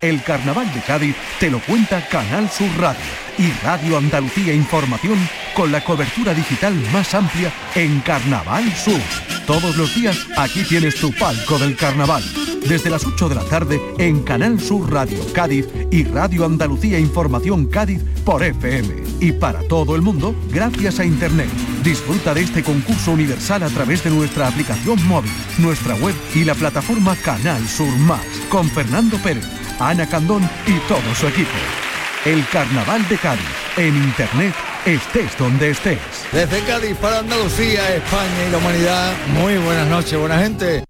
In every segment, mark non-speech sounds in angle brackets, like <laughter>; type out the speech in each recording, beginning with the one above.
El Carnaval de Cádiz te lo cuenta Canal Sur Radio y Radio Andalucía Información con la cobertura digital más amplia en Carnaval Sur. Todos los días aquí tienes tu palco del carnaval. Desde las 8 de la tarde en Canal Sur Radio Cádiz y Radio Andalucía Información Cádiz por FM. Y para todo el mundo, gracias a Internet. Disfruta de este concurso universal a través de nuestra aplicación móvil, nuestra web y la plataforma Canal Sur Más, con Fernando Pérez Ana Candón y todo su equipo. El Carnaval de Cádiz, en Internet, estés donde estés. Desde Cádiz para Andalucía, España y la humanidad, muy buenas noches, buena gente.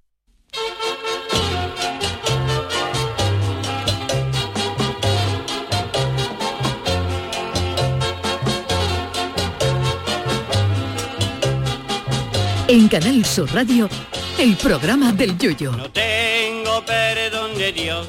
En Canal Sur Radio, el programa del Yoyo. No tengo perdón de Dios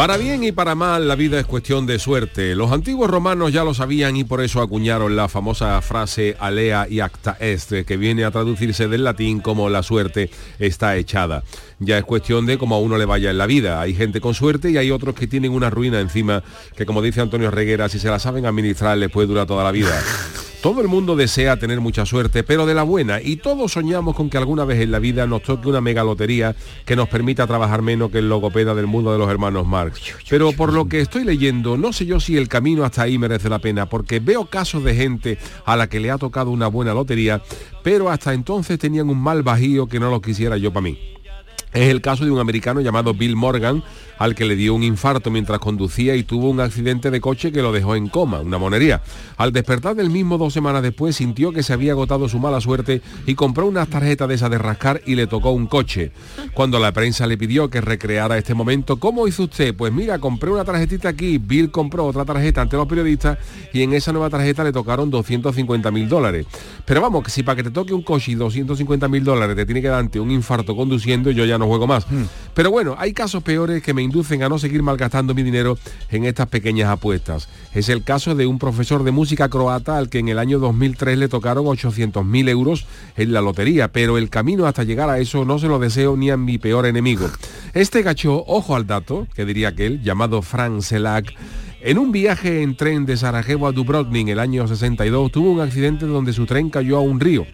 Para bien y para mal, la vida es cuestión de suerte. Los antiguos romanos ya lo sabían y por eso acuñaron la famosa frase alea y acta est, que viene a traducirse del latín como la suerte está echada. Ya es cuestión de cómo a uno le vaya en la vida. Hay gente con suerte y hay otros que tienen una ruina encima, que como dice Antonio Reguera, si se la saben administrar les puede durar toda la vida. <laughs> Todo el mundo desea tener mucha suerte, pero de la buena, y todos soñamos con que alguna vez en la vida nos toque una mega lotería que nos permita trabajar menos que el logopeda del mundo de los hermanos Marx. Pero por lo que estoy leyendo, no sé yo si el camino hasta ahí merece la pena, porque veo casos de gente a la que le ha tocado una buena lotería, pero hasta entonces tenían un mal bajío que no lo quisiera yo para mí. Es el caso de un americano llamado Bill Morgan, al que le dio un infarto mientras conducía y tuvo un accidente de coche que lo dejó en coma, una monería. Al despertar del mismo dos semanas después sintió que se había agotado su mala suerte y compró una tarjeta de esa de rascar y le tocó un coche. Cuando la prensa le pidió que recreara este momento, ¿cómo hizo usted? Pues mira, compré una tarjetita aquí, Bill compró otra tarjeta ante los periodistas y en esa nueva tarjeta le tocaron 250 mil dólares. Pero vamos, que si para que te toque un coche y 250 mil dólares te tiene que darte un infarto conduciendo, yo ya no juego más. Hmm. Pero bueno, hay casos peores que me inducen a no seguir malgastando mi dinero en estas pequeñas apuestas. Es el caso de un profesor de música croata al que en el año 2003 le tocaron 800.000 euros en la lotería, pero el camino hasta llegar a eso no se lo deseo ni a mi peor enemigo. Este gacho, ojo al dato, que diría aquel, llamado Frank Selak, en un viaje en tren de Sarajevo a Dubrovnik en el año 62 tuvo un accidente donde su tren cayó a un río.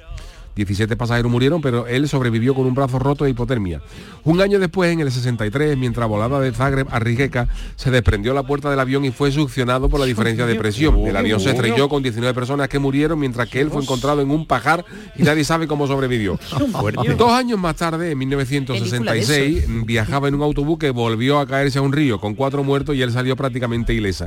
17 pasajeros murieron, pero él sobrevivió con un brazo roto e hipotermia. Un año después, en el 63, mientras volaba de Zagreb a Rijeka, se desprendió la puerta del avión y fue succionado por la diferencia de presión. El avión se estrelló con 19 personas que murieron, mientras que él fue encontrado en un pajar y nadie sabe cómo sobrevivió. <laughs> Dos años más tarde, en 1966, viajaba en un autobús que volvió a caerse a un río con cuatro muertos y él salió prácticamente ilesa.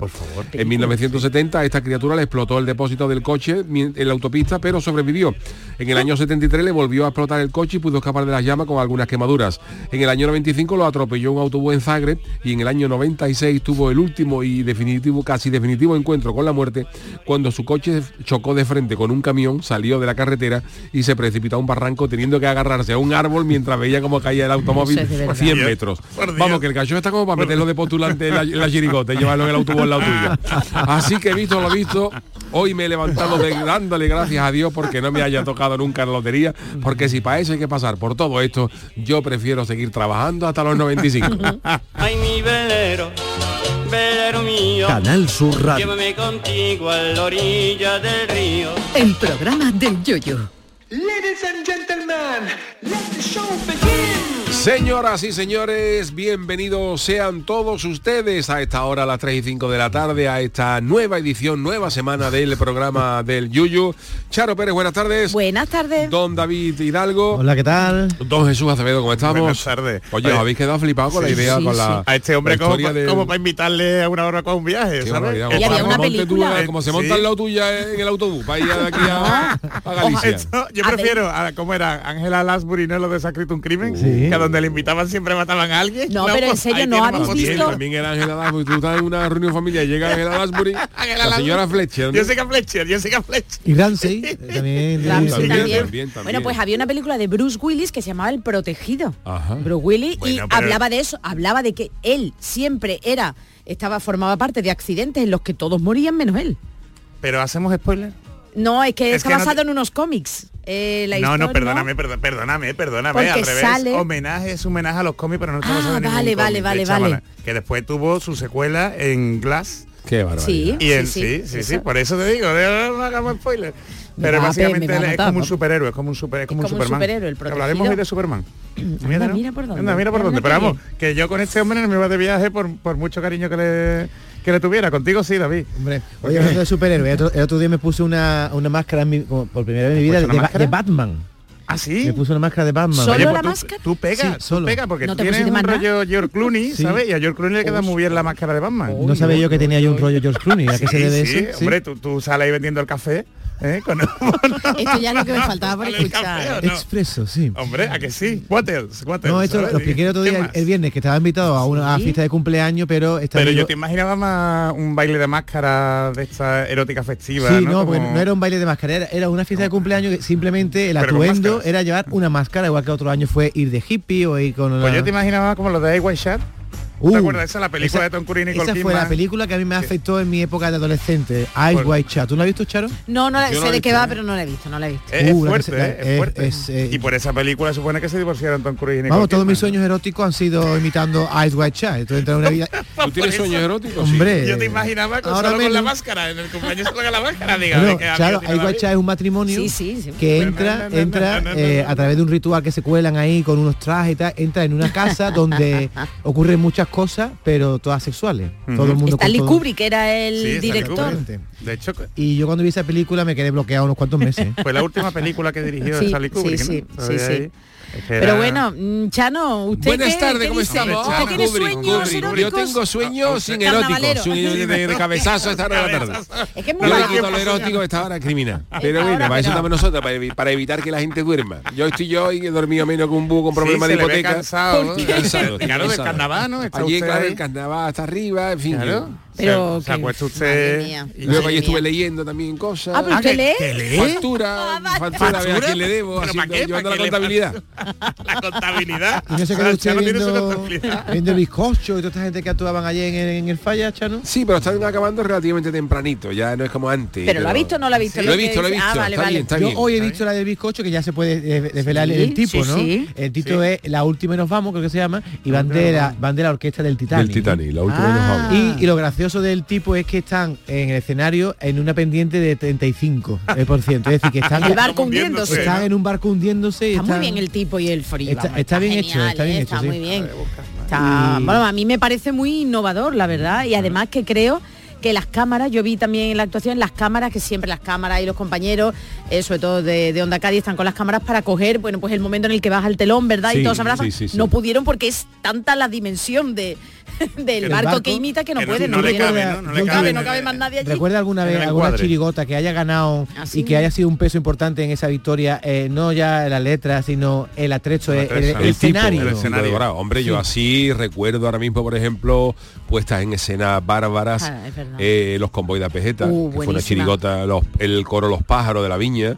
en 1970, esta criatura le explotó el depósito del coche en la autopista, pero sobrevivió. En el año 73 le volvió a explotar el coche y pudo escapar de las llamas con algunas quemaduras. En el año 95 lo atropelló un autobús en Zagreb y en el año 96 tuvo el último y definitivo, casi definitivo encuentro con la muerte cuando su coche chocó de frente con un camión, salió de la carretera y se precipitó a un barranco teniendo que agarrarse a un árbol mientras veía cómo caía el automóvil verdad. 100 Por Dios, metros. Vamos, que el cachorro está como para meterlo de postulante en la, en la chirigota y llevarlo en el autobús al lado tuyo. Así que visto lo visto, hoy me he levantado de- dándole gracias a Dios porque no me haya tocado nunca la lotería, porque si para eso hay que pasar por todo esto, yo prefiero seguir trabajando hasta los 95. <laughs> Ay, mi velero, velero mío. Canal Sur Radio. Llévame contigo a la orilla del río. El programa del yoyo. Ladies and gentlemen, let the show begin. Señoras y señores, bienvenidos sean todos ustedes a esta hora, a las 3 y 5 de la tarde, a esta nueva edición, nueva semana del programa del Yuyu. Charo Pérez, buenas tardes. Buenas tardes. Don David Hidalgo. Hola, ¿qué tal? Don Jesús Acevedo, ¿cómo estamos? Buenas tardes. Oye, Oye, os habéis quedado flipados con la idea, sí, con sí. la a este hombre la como, historia pa- del- como para invitarle a una hora con un viaje, ¿sabes? Y había Como una película. eh, como se Sí. monta al lado tuya en el autobús, para ir de aquí a, a Galicia. Esto, yo prefiero, a, ¿cómo era? Ángela Lasbury, ¿no? Lo de escrito un crimen, donde le invitaban siempre mataban a alguien. No, pero en pues, serio, ahí ¿no habéis visto? también era Ángela Lasbury, tú estás en una reunión familiar, llega Ángela Lasbury, <laughs> la señora Fletcher. ¿no? Jessica Fletcher, Jessica Fletcher. Y Ramsey, <laughs> también. Ramsey También, también. también, también. Bueno, pues había una película de Bruce Willis que se llamaba El Protegido. Ajá. Bruce Willis y Bueno, pero- hablaba de eso, hablaba de que él siempre era, estaba, formaba parte de accidentes en los que todos morían menos él. Pero hacemos spoiler. No, es que Es está que no basado te- en unos cómics. eh, la No, no, perdóname, perdón- perdóname, perdóname, Porque al revés. sale- Homenaje es homenaje a los cómics, pero no está Ah, basado en vale, vale, cómic, vale, vale. Que después tuvo su secuela en Glass. Qué barbaridad. Sí, Y en, sí, sí, sí, sí, sí, eso. por eso te digo, no hagamos spoiler. Pero va básicamente va es como un superhéroe, es como un super, es como, como un un Superman. superhéroe, el Hablaremos hoy de Superman. Anda, ¿no? mira por dónde. Anda, mira por dónde. Pero vamos, que yo con este hombre no me voy de viaje por, por mucho cariño que le, que le tuviera. Contigo sí, David. Hombre, oye, hablando de superhéroe, el otro, el otro día me puse una, una máscara en mi- como por primera vez en mi vida ¿Puesto de, Batman. ¿Ah, sí? Me puse una máscara de Batman. ¿Solo Oye, la pues tú- máscara? Tú pega, Sí, tú solo. pega, porque ¿No tú tienes un rollo George Clooney, Sí. ¿sabes? Y a George Clooney le queda muy bien la máscara de Batman. No sabía yo que tenía yo un rollo George Clooney. ¿A qué se debe sí, eso? hombre, tú, tú sales ahí vendiendo el café, ¿eh? Con Esto ya es lo que me faltaba por <laughs> escuchar. Expreso, sí. Hombre, ¿a que sí? What else? What No, esto lo expliqué el otro ¿Qué día, el, viernes, que estaba invitado a una Sí. fiesta de cumpleaños, pero esta Pero yo te imaginaba más un baile de máscara de esta erótica festiva, Sí, ¿no? no, Como- porque no era un baile de máscara, era, era una fiesta de cumpleaños que simplemente el atuendo era llevar una máscara, igual que otro año fue ir de hippie o ir con Pues una- yo te imaginaba como lo de White. Uh, ¿Te acuerdas? Esa es la película esa- de Tom Cruise y Nicole Esa fue Kidman. la película que a mí me afectó en mi época de adolescente, Ice Por- White Chat. ¿Tú la has visto, Charo? No, no la- no sé he de qué va, ¿eh? pero no la he visto, no la he visto. Es, es Uh, la fuerte, se- ¿eh? es, es- fuerte. es, eh, y por esa película supone que se divorciaron Tom Cruise y Nicole Vamos, todos mis sueños eróticos han sido imitando Ice White Chat. Entonces, en una vida... <laughs> ¿Tú tienes sueños eróticos? Hombre, Yo te imaginaba con, ahora solo con la máscara, en el cumpleaños con la máscara, diga. Bueno, claro, Ice White Chat es un matrimonio que No, no, entra, no, no, entra no, no, eh, no. a través de un ritual que se cuelan ahí con unos trajes y tal, entra en una casa donde <laughs> ocurren muchas cosas, pero todas sexuales. Todo el mundo Stanley todo- Kubrick era el Sí, director. De hecho, Y yo cuando vi esa película me quedé bloqueado unos cuantos meses. <laughs> fue la última película que dirigió Sí, Stanley Kubrick, sí, ¿no? sí, Todavía sí, sí. Pero bueno, mm, Chano, ¿usted Buenas tardes, ¿cómo dice? estamos? ¿Usted tiene Kubrick, sueños Kubrick. Yo tengo sueños sin eróticos, sueños de, de- de <laughs> cabezazo a esta hora de la tarde. Es que es muy Yo le quito lo erótico a esta hora criminal. Pero bueno, para eso estamos nosotros, para, evi- para evitar que la gente duerma. Yo estoy yo y he dormido menos que un búho con problemas de hipoteca. cansado, cansado, Claro, del cansado. carnaval, ¿no? Está Allí, claro, ahí. el carnaval hasta arriba, en fin. Claro. Pero se, se que- acuesta madre usted y- Y luego ahí estuve leyendo también cosas. Ah, pero usted lee. ¿que lee? Factura, factura, vea a quién le debo, ¿Pero haciendo, qué? llevando ¿Para la qué contabilidad. <laughs> la contabilidad. Y no se Ah, quedó usted viendo, viendo el bizcocho y toda esta gente que actuaban allí en el, en el falla, Chano. Sí, pero están acabando relativamente tempranito, ya no es como antes. ¿Pero lo ha visto o no lo ha visto? Lo he visto, lo he dice? visto. Ah, vale, está vale. bien, está Yo bien. hoy he visto la del bizcocho que ya se puede eh, desvelar Sí, el tipo, sí, ¿no? sí. El título es La última y nos vamos, creo que se llama, y van de la, orquesta del Titanic. Del Titanic, la última Ah. nos vamos. Y, y lo gracioso del tipo es que están en el escenario en una pendiente de 35 eh, por ciento. Es decir, que están, <laughs> El barco Como hundiéndose. hundiéndose. están en un barco hundiéndose y Está muy bien el tipo y el frío. Está- vamos, está bien hecho, genial, está bien ¿eh? hecho, Está sí. muy bien. Está- bueno, a mí me parece muy innovador, la verdad, y además que creo que las cámaras, yo vi también en la actuación las cámaras, que siempre las cámaras y los compañeros eh, sobre todo de, de Onda Cádiz, están con las cámaras para coger, bueno, pues el momento en el que baja el telón, ¿verdad? Sí, y todos abrazan. sí, sí, sí. No pudieron porque es tanta la dimensión de, <laughs> del El barco, barco, que imita que no, que puede. no le puede. cabe, ¿no? No le No cabe no cabe más nadie allí. ¿Recuerda alguna vez alguna chirigota que haya ganado Así. y que haya sido un peso importante en esa victoria? eh, no ya la letra, sino el atrecho, el, el- el tipo, escenario. el. Hombre, yo así recuerdo ahora mismo, por ejemplo, puestas en escena bárbaras, Ah, es eh, los convoy de Apejeta, Uh, que fue una chirigota, los- el coro Los Pájaros de la Viña.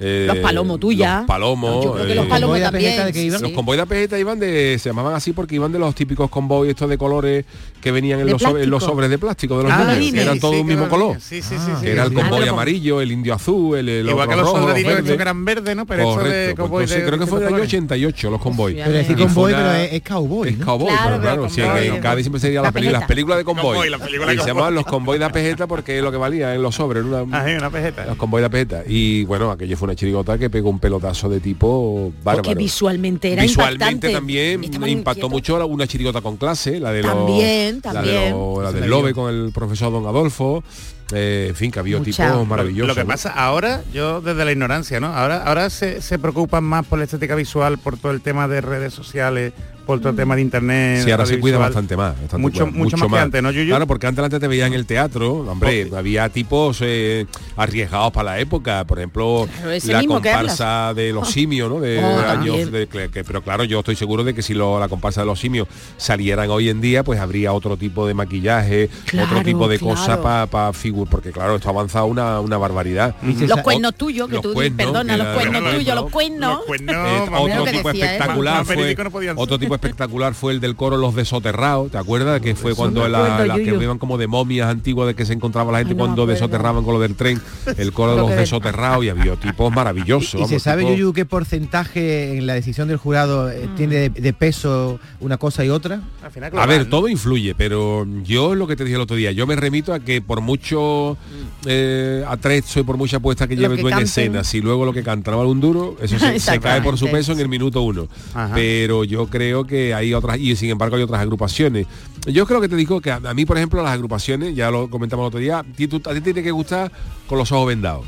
Eh, Los Palomos tuya. Los palomos. Yo creo que los eh, Palomos ¿Convoy de también. Apejeta de qué iban? sí. Los convoy de Apejeta iban de, se llamaban así porque iban de los típicos convoy estos de colores que venían en los, sobre- en los sobres de plástico de los Ah, niños, sí, que eran sí, todos sí, un mismo que color. Sí, sí, sí, Ah, sí. que era el convoy Ah, pero- amarillo, el indio azul, el, el Igual otro que los los soldaditos que eran verdes, ¿no? Pero eso Correcto, de pues de- creo que fue del año colores. 88 los convoy. Pero decir convoy, es, cowboy, Es cowboy, pero claro. convoy. en Cádiz siempre sería la La película, las películas de convoy. Convoy, y se llamaban los convoy de Apejeta porque es lo que valía en los sobres, era una, Ah, sí, una pejeta. los convoy de Apejeta. Y bueno, aquello fue una chirigota que pegó un pelotazo de tipo bárbaro. Porque visualmente era Visualmente impactante. también impactó mucho una chirigota con clase, la de los, También, la de los- la del Lobe con el profesor Don Adolfo. Eh, en fin, que había tipos Lo- maravillosos. Lo que pasa ahora, yo desde la ignorancia, ¿no? Ahora, ahora se, se preocupan más por la estética visual, por todo el tema de redes sociales, por todo el tema de internet. Sí, ahora se cuida bastante más. bastante Mucho, mucho, más que antes, ¿no, Yuyu? Claro, porque antes, antes te veía en el teatro, hombre, había tipos eh, arriesgados para la época, por ejemplo, la comparsa de los simios, ¿no? De Oh, años de- que- pero claro, yo estoy seguro de que si lo- la comparsa de los simios salieran hoy en día, pues habría otro tipo de maquillaje, otro tipo de claro. cosa para figurar, porque claro, esto ha avanzado una, una barbaridad. Los cuernos tuyos, que Los tú cuernos, perdona, los cuernos los tuyos, los cuernos. cuernos. Pues no, Eh, otro tipo decía, espectacular fue no otro tipo espectacular fue el del coro los desoterrados ¿te acuerdas? que fue cuando la, las que iban como de momias antiguas de que se encontraba la gente Ay, cuando desoterraban con lo del tren el <laughs> coro de los desoterrados y había tipos maravillosos ¿Y vamos, se sabe, tipos- Yuyu, qué porcentaje en la decisión del jurado eh, Mm. tiene de, de peso una cosa y otra? Al final, a ver, ¿no? todo influye, pero yo lo que te dije el otro día, yo me remito a que por mucho eh, atrezo y por mucha apuesta que lleve que tú en escena, si luego lo que canta no vale un duro, eso se, <laughs> se cae por su peso en el minuto uno. Ajá. Pero yo creo que hay otras, y sin embargo hay otras agrupaciones. Yo creo que te digo que a, a mí, por ejemplo, las agrupaciones, ya lo comentamos el otro día, a ti, tú- a ti te tiene que gustar con los ojos vendados.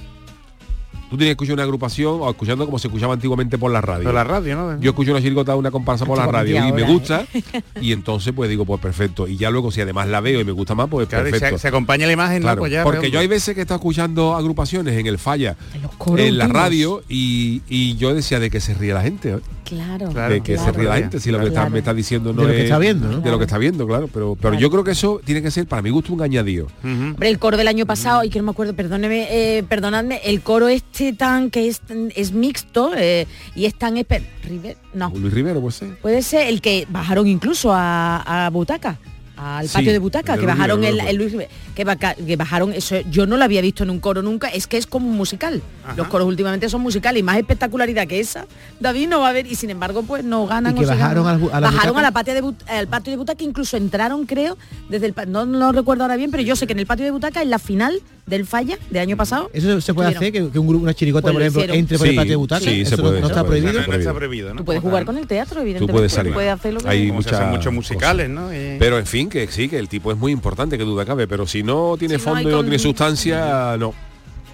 Tú tienes que escuchar una agrupación o escuchando como se escuchaba antiguamente por la radio. Pero la radio, ¿no? Yo escucho una chirigota, una comparsa por la radio y me gusta <laughs> y entonces pues digo pues perfecto y ya luego si además la veo y me gusta más pues Claro, perfecto. se, se acompaña la imagen, Claro, ¿no? Pues ya, porque yo hay veces que he estado escuchando agrupaciones en el falla, En los coros en la radio y, y yo decía de que se ría la gente, ¿eh? Claro. Claro, de que se claro. ríe la gente, si lo que está, me está diciendo no De lo que es- está viendo, ¿no? de lo que está viendo, claro, pero pero yo creo que eso tiene que ser para mi gusto un añadido. Hombre, el coro del año pasado, y que no me acuerdo, perdóneme, eh, perdonadme, el coro este tan que es, es mixto eh, y es tan espe- River- no, Luis Rivero, pues sí. puede ser el que bajaron incluso a, a Butaca. Al Sí, patio de Butaca, que bajaron el, no el Luis que, bajaron eso, yo no lo había visto en un coro nunca, es que es como un musical. Los coros últimamente son musicales y más espectacularidad que esa, David no va a ver y sin embargo pues no ganan. Y que bajaron ganan. a la bajaron butaca. a la patio de But- al patio de Butaca, incluso entraron creo desde el no lo recuerdo ahora bien, pero yo sé que en el patio de Butaca en la final del falla del año pasado. ¿Eso se puede hacer? Que, que un grupo, una chirigota, Pues por lo ejemplo, hicieron. entre por el patio de butaca. sí, se ¿Eso puede, no se está puede. prohibido? No está prohibido, ¿no? Tú puedes jugar con el teatro, evidentemente. puedes salir. puedes hacer lo que Hay muchas muchos musicales, ¿no? Y- Pero en fin, que sí, que el tipo es muy importante, que duda cabe, pero si no tiene Si no hay fondo y no con- tiene sustancia, no.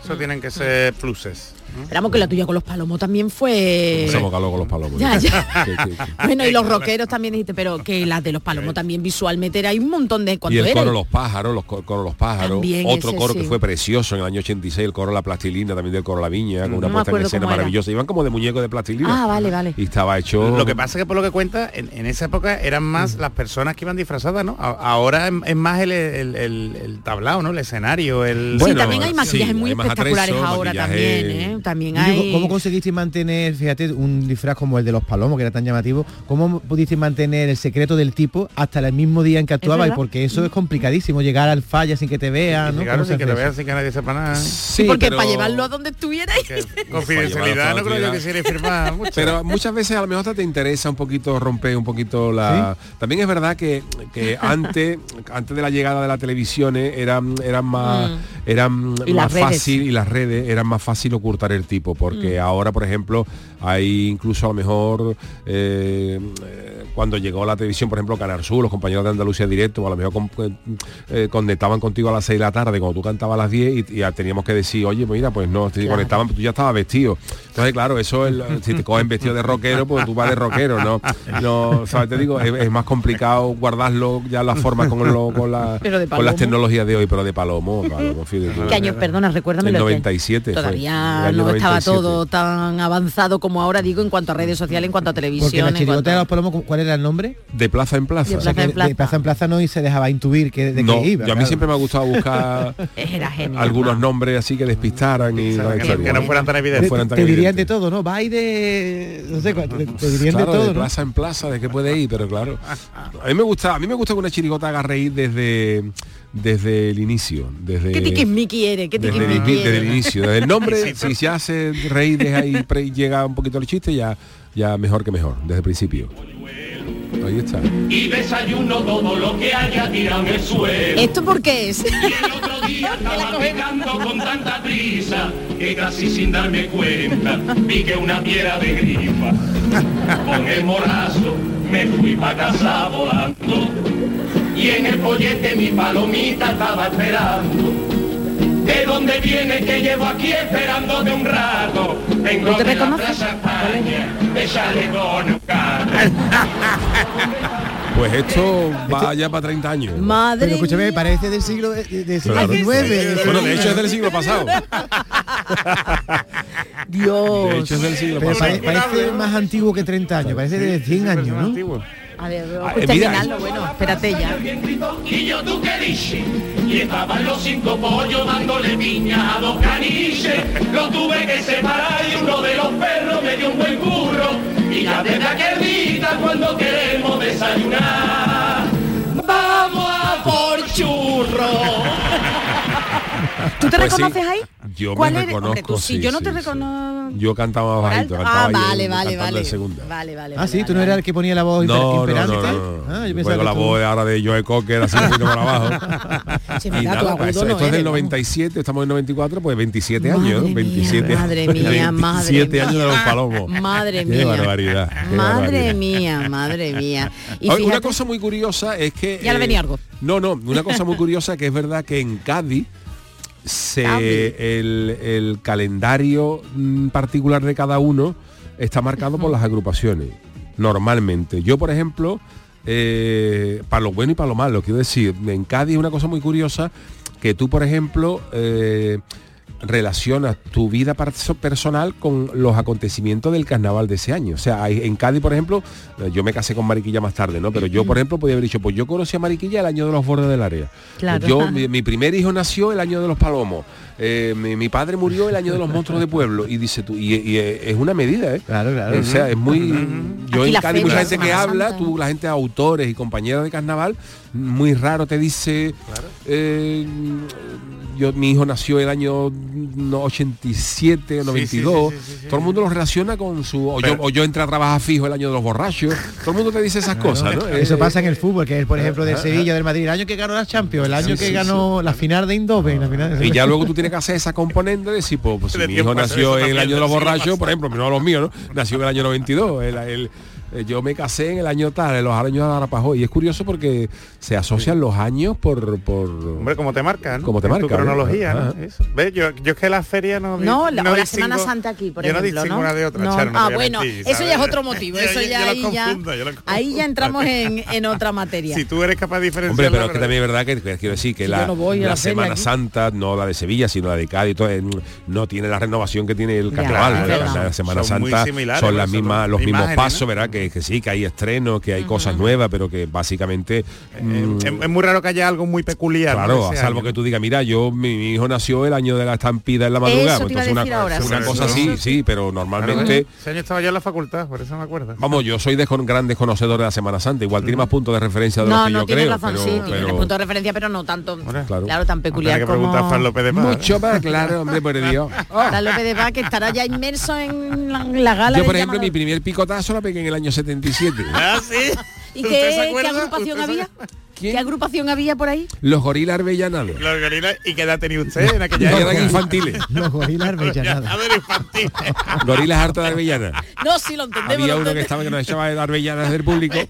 Eso tienen que ser pluses. Esperamos que la tuya con los palomos también fue. Somos calor con los palomos. Ya, ya. <laughs> Sí, sí, sí. Bueno, y los rockeros también dijiste, pero que las de los palomos también visualmente era hay un montón de Y cuando el era. coro Los Pájaros, los co- coro Los Pájaros, También otro ese, coro sí. que fue precioso en el año 86, el coro La Plastilina, también del coro La Viña, con una No puesta en escena maravillosa. Iban como de muñeco de plastilina. Ah, vale, vale. Y estaba hecho... Lo que pasa es que por lo que cuenta, en, en esa época eran más Mm. las personas que iban disfrazadas, ¿no? A- ahora es, más el, el- el- el tablao, ¿no? El escenario, el... sí, Bueno, también hay maquillajes sí, muy hay espectaculares atrezo, ahora también, ¿eh? También digo, hay. ¿Cómo conseguiste mantener, fíjate, un disfraz como el de los palomos, que era tan llamativo? ¿Cómo pudiste mantener el secreto del tipo hasta el mismo día en que actuaba? Y verdad. porque eso es complicadísimo, llegar al falla sin que te vean, ¿no? Llegaron ¿Cómo se sin que eso? vean, sin que nadie sepa nada. ¿eh? Sí, porque pero- para llevarlo a donde estuvierais. Que <laughs> confidencialidad no creo yo que quisiera firmar <laughs> mucho. Pero muchas veces a lo mejor hasta te interesa un poquito romper un poquito la. También es verdad que, que <laughs> antes, antes de la llegada de la televisión eh, eran, eran más, Mm. eran más las redes. fácil y las redes eran más fácil ocultar el tipo, porque Mm. ahora, por ejemplo, hay incluso a lo mejor eh, eh, cuando llegó la televisión, por ejemplo, Canal Sur, los compañeros de Andalucía Directo, a lo mejor con- eh, conectaban contigo a las 6 de la tarde, cuando tú cantabas a las 10 y, y ya teníamos que decir, oye, pues mira, pues no, te conectaban, tú ya estabas vestido. Entonces, claro, eso, el- si te cogen vestido de rockero, pues tú vas de rockero, ¿no? no ¿sabes? Te digo, es, es más complicado guardarlo ya la forma con, lo- con, la- con las tecnologías de hoy, pero de palomo, palomo, fíjate. ¿Qué años, perdona, recuérdame El 97 fue, Todavía el año no estaba 97. todo tan avanzado como ahora digo en cuanto a redes sociales, en cuanto a Porque televisión. la en cuanto- de los palomos, ¿cuál era el nombre? De plaza en plaza. O sea, que de plaza en plaza no y se dejaba intuir que, de no, qué iba. yo a mí claro. siempre me ha gustado buscar <laughs> Era genial. algunos nombres así que despistaran y la que- no fueran tan evidentes. Te dirían evidentes. de todo, ¿no? Va y de... No sé, te, te dirían Claro, de todo, de ¿no? plaza en plaza, de que puede ir, pero claro. <laughs> A mí me gusta, a mí me gusta que una chirigota haga reír desde desde el inicio, desde ¿Qué tiquismiqui eres? ¿Qué desde el, tiquismiqui desde el eres? inicio, desde el nombre, <laughs> si se hace reír desde ahí llega un poquito el chiste, ya ya mejor que mejor, desde el principio. Ahí está. Y desayuno todo lo que haya tirado en el suelo. ¿Esto por qué es? Y el otro día <laughs> estaba picando con tanta prisa que casi sin darme cuenta piqué una piedra de grifa. Con el morazo me fui pa' casa volando y en el pollete mi palomita estaba esperando. ¿De dónde viene que llevo aquí esperándote un rato? Vengo ¿Tú te de la reconoces? Plaza España, de chalecón, <laughs> Pues esto va ya para 30 años. Madre Pero escúchame, parece del siglo de- siglo Claro. XIX. Bueno, de hecho es del siglo pasado. <laughs> Dios. De hecho es del siglo Pero pasado. pare- parece más antiguo que 30 años, parece de 100 años, ¿no? A ver, Ah, pues eh, mira, terminarlo, bueno, espérate ya. Y yo tú qué dices, y estaban los cinco pollos dándole piña a dos caniches. Lo tuve que separar y uno de los perros me dio un buen curro. Y ya desde aquel día cuando queremos desayunar, vamos a por churro. ¿Tú te Pues sí, reconoces ahí? Yo ¿Cuál me eres? Hombre, reconozco, tú sí, sí, yo no sí, te sí. reconozco. Yo cantaba más bajito, cantaba Ah, vale, vale, vale. segunda. Vale, vale. Ah, vale, sí, tú no vale. eras el que ponía la voz No, imperante no, no, no. Ah, yo que la tú- voz ahora de Joe Cocker así un poquito para abajo. <laughs> Sí, Y nada, pues, no esto es del eres, vamos. 97, estamos en el 94, pues 27 años, ¿no? Madre mía, 27, madre mía, madre 27 años de los mía. palomos. Madre Qué mía. barbaridad. qué Madre barbaridad. mía, madre mía. <laughs> Y Oye, una cosa muy curiosa es que... eh, Ya le venía algo. No, no, una cosa muy curiosa que es verdad que en Cádiz se el, el calendario mm, particular de cada uno está marcado por las agrupaciones, normalmente. Yo, por ejemplo, eh, para lo bueno y para lo malo, quiero decir, en Cádiz es una cosa muy curiosa que tú, por ejemplo, eh, relacionas tu vida personal con los acontecimientos del carnaval de ese año. O sea, en Cádiz, por ejemplo, eh, yo me casé con Mariquilla más tarde, ¿no? Pero yo, por ejemplo, podía haber dicho, pues yo conocí a Mariquilla el año de los bordes del área. Claro. Yo, <laughs> mi, mi primer hijo nació el año de los palomos. Eh, mi, mi padre murió el año de los monstruos de pueblo. Y dice tú, y, y es una medida, ¿eh? Claro, claro. O sea, es muy. Yo Aquí en Cádiz, mucha gente que habla, Santa. tú, la gente autores y compañeras de carnaval, muy raro te dice. eh, yo, mi hijo nació el año no, 87, 92. sí, sí, sí, sí. Todo el mundo lo relaciona con su. O, yo, o yo entré a trabajar fijo el año de los borrachos. Todo el mundo te dice esas cosas, ¿no? Eso Eh, pasa en el fútbol, que es por ejemplo de Sevilla, del Madrid, el año que ganó la Champions, el año que ganó la final de Indoven, la final Y ya <laughs> luego tú tienes que hacer esa componente de decir, pues, pues, si mi hijo nació en el año de los del borrachos, por ejemplo, no los míos, ¿no? Nació en el año 92. el- el- yo me casé en el año tal, en los años de Arapajo. Y es curioso porque se asocian los años por... por Hombre, como te marca, ¿no? Como te En tu marca, ¿no? cronología, ¿no? ¿Ves? Yo, yo es que la feria no... No, la, o la distingo- Semana Santa aquí, por yo ejemplo, no una de otra, No. Charo, no ah, bueno, mentir, eso ya es otro motivo, <laughs> eso yo- ya, ahí, ya confundo, ahí entramos en, en otra materia. Si tú eres capaz de diferenciar... Hombre, pero es que también es verdad que, que quiero decir que Si la, la Semana aquí. Santa, no la de Sevilla, sino la de Cádiz, todo, eh, no tiene la renovación que tiene el carnaval. La, Semana Santa son las mismas, los mismos pasos. ¿verdad? Que, que sí, que hay estrenos, que hay cosas nuevas, pero que básicamente... mm, Es, es muy raro que haya algo muy peculiar. Claro, salvo año. que tú digas, mira, yo mi, mi hijo nació el año de la estampida en la madrugada. Eso pues te iba a entonces una, decir ahora, una sí, cosa sí, sí, sí. pero Claro, normalmente. Ese año estaba yo en la facultad, por eso me acuerdo. Vamos, yo soy de con- gran desconocedor de la Semana Santa. Igual tiene más puntos de referencia de no, que no yo creo. razón, pero, sí, tiene pero- punto de referencia, pero no tanto, Claro. claro, tan peculiar Tendré que como... preguntar a Fran López de Paz. ¿eh? Mucho más, claro, hombre, por <laughs> Dios. Fran López de Paz, que estará ya inmerso en la, la gala Yo, por del ejemplo, mi primer picotazo la pegué en el año 77. <laughs> Ah, sí. ¿Y ¿Usted qué, agrupación ¿Usted se- había? ¿Quién? ¿Qué agrupación había por ahí? Los gorilas arbellanados. Los gorilas, ¿y qué edad tenía usted en aquella época? eran infantiles. <laughs> Los gorilas arbellanadas. A ver, infantil. Gorilas hartos de Arbellana. No, sí, lo entendemos. Había lo uno que estaba que nos echaba de Arbellanas del público. <laughs>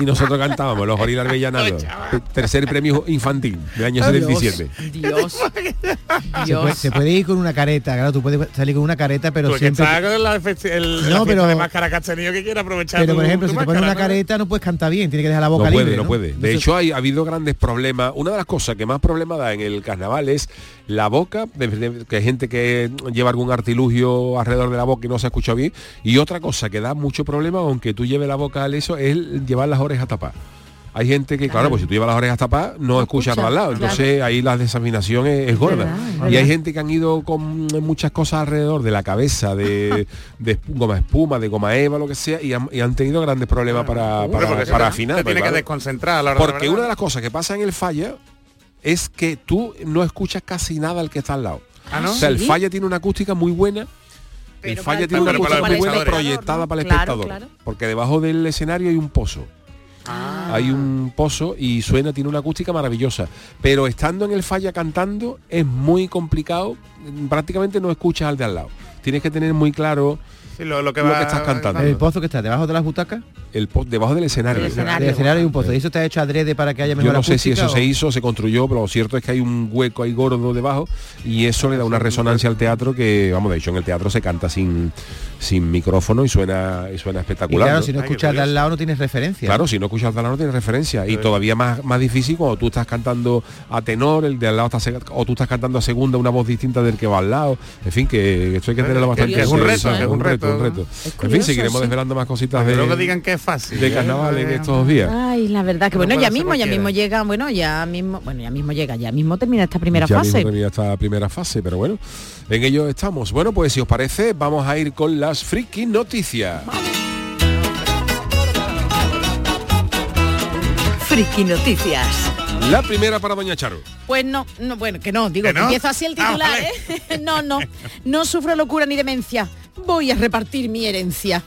y nosotros cantábamos los gorilas Arbellanados. Tercer premio infantil del año 77. Dios. Se puede, se puede ir con una careta, claro, tú puedes salir con una careta, pero Porque siempre... está con la, festi- el, No, la pero- de máscara que has tenido que quiere aprovechar Pero tu- por ejemplo, tu si te pones una careta no puedes cantar bien, tiene que dejar la boca no puede, libre. no puede. De Entonces- hecho, hay, ha habido grandes problemas. Una de las cosas que más problemas da en el carnaval es la boca, de- de- que hay gente que lleva algún artilugio alrededor de la boca y no se escucha bien. Y otra cosa que da mucho problema, aunque tú lleves la boca al eso, es llevar las orejas tapadas. Hay gente que, claro, pues si tú llevas las orejas tapadas, no, escuchas escucha, al lado. claro. Entonces ahí la desaminación es, es gorda. verdad, y verdad. hay gente que han ido con muchas cosas alrededor de la cabeza, de, <laughs> goma espuma, de goma eva, lo que sea, y han, y han tenido grandes problemas para, afinar. te tiene que desconcentrar a la hora Porque una de las cosas que pasa en el falla es que tú no escuchas casi nada al que está al lado. ¿Ah, no? O sea, el Sí. falla tiene una acústica muy buena. el falla tiene una acústica para muy el buena espectador, proyectada ¿no? para el Claro, espectador. claro. Porque debajo del escenario hay un pozo. Ah. Hay un pozo y suena, tiene una acústica maravillosa. Pero estando en el falla cantando es muy complicado. Prácticamente no escuchas al de al lado. Tienes que tener muy claro Sí, lo, lo que, lo va, que estás cantando. El pozo que está debajo de las butacas, el po- debajo del escenario. Del escenario. del escenario hay un pozo. ¿Y eso está hecho adrede para que haya mejor Yo no sé si eso o- se hizo, se construyó, pero lo cierto es que hay un hueco ahí gordo debajo y eso le da una resonancia al teatro que, vamos, de hecho en el teatro se canta sin, sin micrófono y suena, y suena Y espectacular. claro, ¿no? si no Ay, escuchas de al lado no tienes referencia. Claro, si no escuchas de al lado no tiene referencia. Y todavía más, más difícil cuando tú estás cantando a tenor, el de al lado está o tú estás cantando a segunda una voz distinta del que va al lado. En fin, que esto hay que tenerlo bastante es un reto, un reto. Es En fin, seguiremos sí. desvelando más cositas de, luego digan que es fácil. de ¿eh? carnaval en estos días. Ay, la verdad que No bueno, ya mismo, ya mismo llega, bueno, ya mismo, bueno, ya mismo llega, ya mismo termina esta primera ya fase. mismo termina esta primera fase, pero bueno, en ello estamos. Bueno, pues si os parece, vamos a ir con las friki noticias. Friki Noticias. La primera para Doña Charo. Pues no, no, bueno, que no, digo, ¿Que no? empiezo así el Ah, titular, vale. ¿eh? <laughs> No, no, no sufro locura ni demencia. Voy a repartir mi herencia.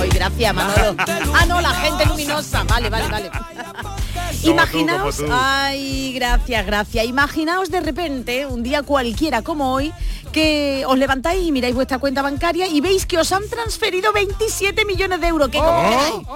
Hoy gracias, Manolo. Ah, no, la gente luminosa. Vale, vale, vale. <laughs> Imaginaos, tú. ay, gracias, gracias. Imaginaos de repente, un día cualquiera como hoy, que os levantáis y miráis vuestra cuenta bancaria y veis que os han transferido 27 millones de euros. ¿Qué cogeréis?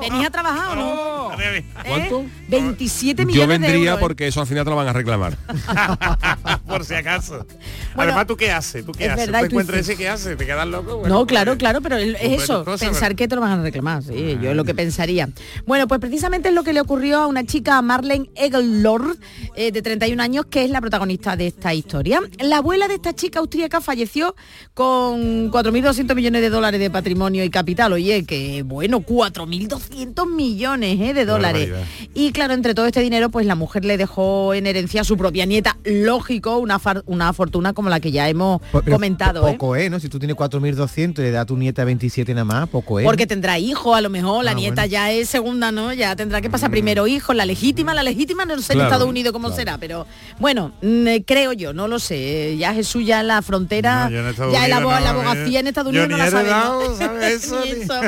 ¿Venís a trabajar o no? ¿Eh? ¿Cuánto? 27 millones Yo de vendría euros. ¿eh? porque eso al final te lo van a reclamar. <laughs> Por si acaso. Bueno, Además, ¿tú qué haces? ¿Tú qué es haces? verdad, ¿Te y tú encuentras ese qué haces? ¿Te quedas loco? Bueno, No, pues, claro, claro, pero es pues, eso, pensar ¿verdad? que te lo van a reclamar, sí, yo es lo que pensaría. Bueno, pues precisamente es lo que le ocurrió a una chica, a Marlene Egelord, eh, de 31 años, que es la protagonista de esta historia. La abuela de esta chica austríaca falleció con 4.200 millones de dólares de patrimonio y capital. Oye, que bueno, 4.200 millones eh, de dólares. Y claro, entre todo este dinero, pues la mujer le dejó en herencia a su propia nieta, lógico, una, far- una fortuna como la que ya hemos Pues, pero comentado. ¿eh? Poco, ¿eh? ¿no? Si tú tienes 4.200 y le da a tu nieta 27 nada más, poco, ¿eh? Porque tendrá hijos, a lo mejor la Ah, nieta bueno. ya es segunda, ¿no? Ya tendrá que pasar primero hijos, la legítima, la legítima no sé en Estados Unidos cómo claro. será, pero bueno, mm, eh, creo yo, no lo sé. Ya Jesús ya en la frontera, No, ya la, abogacía eh. en Estados Unidos no la sabe. ¿sabes eso? <laughs> Ni eso.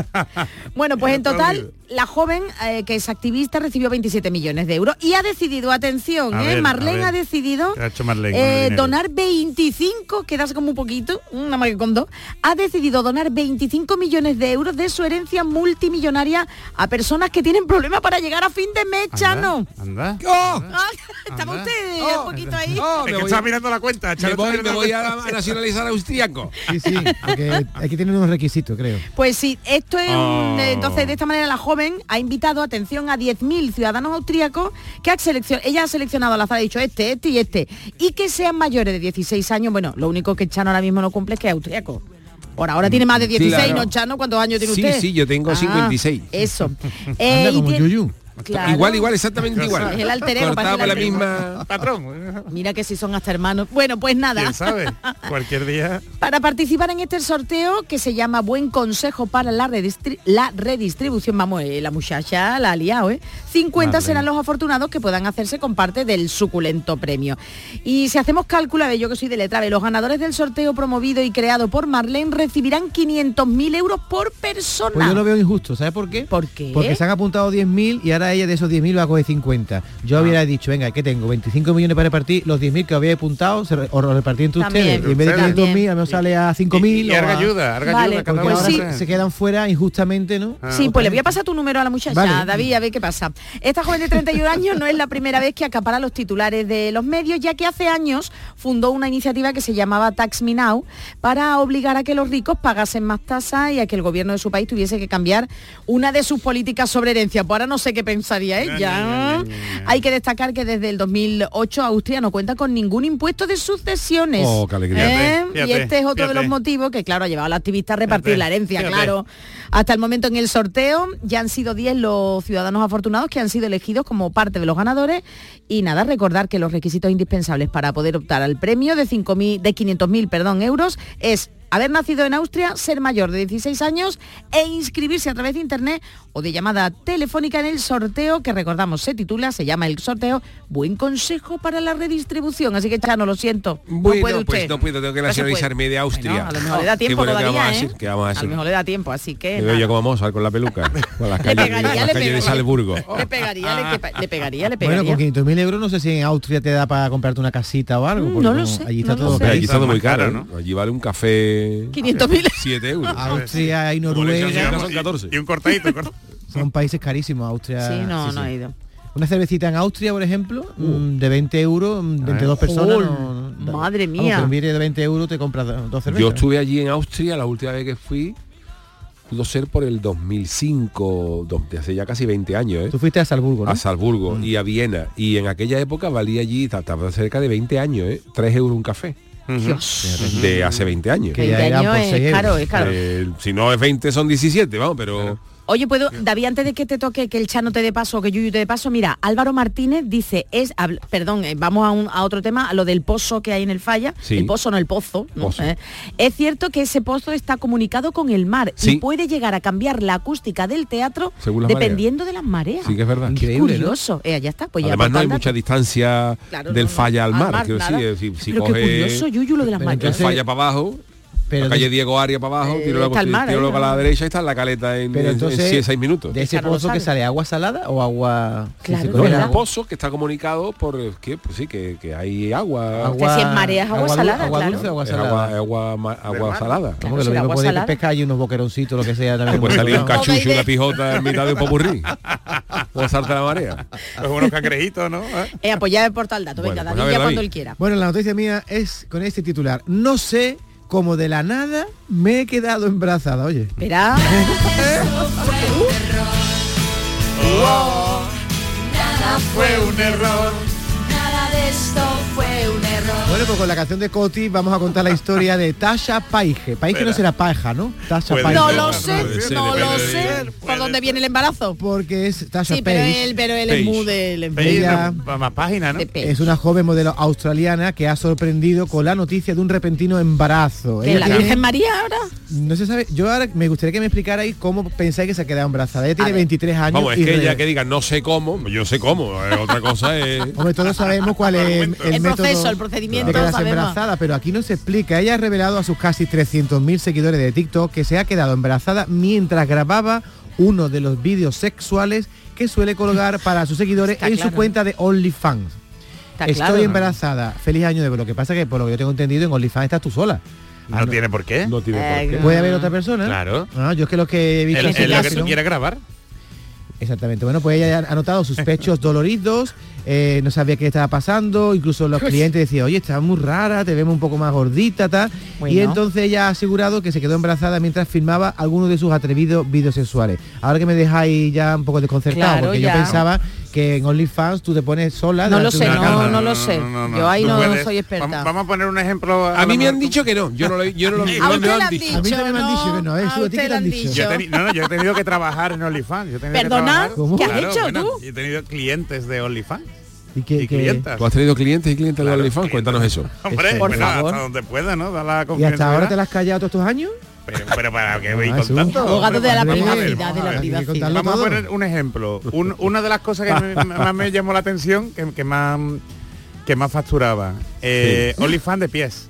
Bueno, pues <laughs> en total. La joven eh, que es activista recibió 27 millones de euros y ha decidido, atención, ¿eh? ver, Marlene ha decidido ¿Qué ha hecho Marlene con el eh, donar 25, quedas como un poquito, nada más que con dos, ha decidido donar 25 millones de euros de su herencia multimillonaria a personas que tienen problemas para llegar a fin de mes, Chano. Anda. ¡Oh! Ah, Estaba usted un poquito ahí. ¡Oh! Es Me que voy, estaba mirando la cuenta. me voy- me a, nacionalizar austriaco. Sí, sí, porque aquí tienen unos requisitos, creo. Pues sí, esto es un, Oh. entonces de esta manera la joven ha invitado atención a 10.000 ciudadanos austríacos que ha seleccionado, ella ha seleccionado al azar, ha dicho este, este y este, y que sean mayores de 16 años. Bueno, lo único que Chano ahora mismo no cumple es que es austríaco. Por ahora tiene más de 16, Claro. ¿no, Chano? ¿Cuántos años tiene Sí, usted? sí, yo tengo Ah, 56. Eso. <laughs> Eh, Anda, y tiene- Yuyu. Claro. Igual, igual, exactamente igual. Es el alter ego, Cortado por la misma... Patrón. Mira que si son hasta hermanos. Bueno, pues nada. ¿Quién sabe? Cualquier día. <laughs> Para participar en este sorteo que se llama Buen Consejo para la, redistri- la Redistribución, vamos, eh, la muchacha la ha liado, ¿eh? 50 Marlene. serán los afortunados que puedan hacerse con parte del suculento premio. Y si hacemos cálculo, a ver, yo que soy de letra, los ganadores del sorteo promovido y creado por Marlene recibirán 500.000 euros por persona. Pues yo lo veo injusto, ¿sabes por qué? ¿Por qué? Porque se han apuntado 10.000 y ahora ella de esos 10.000 va a coger 50. Yo hubiera dicho, venga, ¿qué tengo? 25 millones para repartir, los 10.000 que había apuntado se re- os lo repartí entre También. ustedes. Y en vez de También. 500.000, a mejor sale a 5.000. Y- y o harga a- ayuda, Vale, ayuda. cada pues sí. se quedan fuera injustamente, ¿no? Ah, Sí, pues le voy a pasar tu número a la muchacha, Vale. David, a ver qué pasa. Esta joven de 31 años no es la primera vez que acapara los titulares de los medios, ya que hace años fundó una iniciativa que se llamaba Tax Me Now para obligar a que los ricos pagasen más tasas y a que el gobierno de su país tuviese que cambiar una de sus políticas sobre herencia. Pues ahora no sé qué pensaría ella. Hay que destacar que desde el 2008 Austria no cuenta con ningún impuesto de sucesiones. Oh, qué alegría. ¿Eh? Fíjate, y este es otro de los motivos que, claro, ha llevado a la activista a repartir la herencia, claro. Hasta el momento en el sorteo ya han sido 10 los ciudadanos afortunados que han sido elegidos como parte de los ganadores y nada, recordar que los requisitos indispensables para poder optar al premio de 5.000 de 500.000, perdón, euros es haber nacido en Austria, ser mayor de 16 años e inscribirse a través de internet o de llamada telefónica en el sorteo que recordamos se titula, se llama el sorteo Buen consejo para la redistribución. Así que Chano, lo siento. no Bueno, puede usted. pues no puedo, tengo que No nacionalizarme de Austria. Bueno, a lo mejor le da tiempo ¿Qué, bueno, ¿qué todavía, vamos a ¿eh? decir? ¿Qué vamos a A lo mejor le da tiempo, así que nada. yo cómo vamos a con la peluca. <laughs> Por las calles, pegaría, las le calles de. Salzburgo. Le pegaría, le, le pegaría, le Bueno, pegaría. con 500.000 euros no sé si en Austria te da para comprarte una casita o algo. Mm, porque no lo sé, Allí está no todo allí está todo muy caro, ¿no? Allí vale un café 500.000. 7 euros. Austria y le Noruega echan son 14. Y un cortadito, cort- son países carísimos. Austria. Sí, no, sí, no sí. he ido. Una cervecita en Austria, por ejemplo, mm, de 20 euros, mm, de entre dos personas. No- no- madre vamos, mía. billete de 20 euros te compras do- dos cervezas. Yo estuve allí en Austria la última vez que fui, pudo ser por el 2005, do- de hace ya casi 20 años, ¿eh? Tú fuiste a Salzburgo, ¿no? a Salzburgo y a Viena. Y en aquella época valía allí, ta- ta- cerca de 20 años, ¿eh? 3 euros un café. Dios. De hace 20 años. Que ya 20 eran años por es caro, es caro. Eh, si no es 20 son 17, vamos, pero... Oye, puedo, David, antes de que te toque que el Chano te dé paso o que Yuyu te dé paso, mira, Álvaro Martínez dice, es, perdón, eh, vamos a, un- a otro tema, a lo del pozo que hay en el falla, Sí. el pozo, no el pozo, ¿no? Pozo. Eh, es cierto que ese pozo está comunicado con el mar y puede llegar a cambiar la acústica del teatro dependiendo de las mareas. Sí que es verdad. Increíble, ¿no? curioso. Eh, ya está, pues ya Además no hay mucha distancia Claro, del no, falla al Al mar. mar, decir, si, si Pero qué curioso, Yuyu, lo de las mareas. el falla para abajo, Pero la calle Diego Aria para abajo, Eh, tiro luego, el mar, tiro ¿eh? a la derecha y está la caleta en, Pero en- entonces, en 6 minutos. de ese pozo que sale agua salada o agua Claro, No, es un pozo que está comunicado por que pues sí que, que hay agua, Agua- Que si es mareas, agua salada, agua claro. dulce o agua es salada. agua, agua, ma- agua salada. Claro, Como que lo mismo puede salada. pescar y unos boqueroncitos, lo que sea. también. Puede salir un cachucho, una pijota en mitad de un popurrí. <laughs> O salta la marea. Pues unos cangrejitos, ¿no? ¿Eh? Pues portado el dato, Bueno, venga, pues David, ver, ya cuando él quiera. Bueno, la noticia mía es con este titular. No sé cómo de la nada me he quedado embarazada, oye. Espera. <laughs> Nada fue un error. Pues con la canción de Coti vamos a contar la historia de Tasha Paige. Paige no será paja, ¿no? Tasha Paige. No lo sé, no lo sé. ¿Por dónde viene el embarazo? Porque es Tasha Sí, pero Paige. él, pero él es muy del Ella-. Más página, ¿no? de Es una joven modelo australiana que ha sorprendido con la noticia de un repentino embarazo. ¿Que Ella la tiene- Virgen María ahora? no se sabe, yo ahora me gustaría que me explicarais cómo pensáis que se ha quedado embarazada. Ella tiene ver. 23 años. Vamos, es y que ella que diga no sé cómo, yo sé cómo. otra cosa es. Hombre, todos sabemos cuál es el, El método proceso, el procedimiento, de quedarse sabemos. embarazada, pero aquí no se explica. Ella ha revelado a sus casi 300.000 seguidores de TikTok que se ha quedado embarazada mientras grababa uno de los vídeos sexuales que suele colgar para sus seguidores Está en claro. su cuenta de OnlyFans. Está Estoy claro. embarazada. Feliz año de Lo que pasa que por lo que yo tengo entendido en OnlyFans estás tú sola. No tiene por qué. No tiene por qué. ¿Puede haber otra persona? Claro. Ah, yo es que lo que he visto Es en ese es lo que tú ¿no? quieres grabar. Exactamente. Bueno, pues ella ha notado sus pechos doloridos, eh, no sabía qué estaba pasando, incluso los clientes decían, oye, estás muy rara, te vemos un poco más gordita, tal. Y entonces ella ha asegurado que se quedó embarazada mientras filmaba algunos de sus atrevidos vídeos sexuales. Ahora que me dejáis ya un poco desconcertado, Claro, porque ya. yo pensaba que en OnlyFans tú te pones sola. No lo sé, no, cámara. no lo sé. Yo ahí no puedes- soy experta. Vamos, vamos a poner un ejemplo. A mí me han dicho que no. Yo no lo, yo no lo, <laughs> A no usted han dicho. dicho, A mí también me han dicho que no, ¿eh? A a ti que te han dicho. Yo he no, no, yo he tenido que trabajar en OnlyFans. yo he tenido que ¿Perdona? trabajar- ¿Cómo? ¿Qué has Claro, hecho bueno, tú? He tenido clientes de OnlyFans. Y que, Y que- clientas. ¿Tú has tenido clientes y clientes Claro, de OnlyFans? Cuéntanos eso. Hombre, Por favor. hasta donde pueda, ¿no? Da la ¿Y hasta ahora te las has callado todos estos años? Pero, pero para qué voy Ah, contando. abogado de la Vamos a privacidad, de la privacidad. Vamos poner un ejemplo. Un- una de las cosas que me- más me llamó la atención, que, que más que más facturaba, eh, OnlyFans de pies.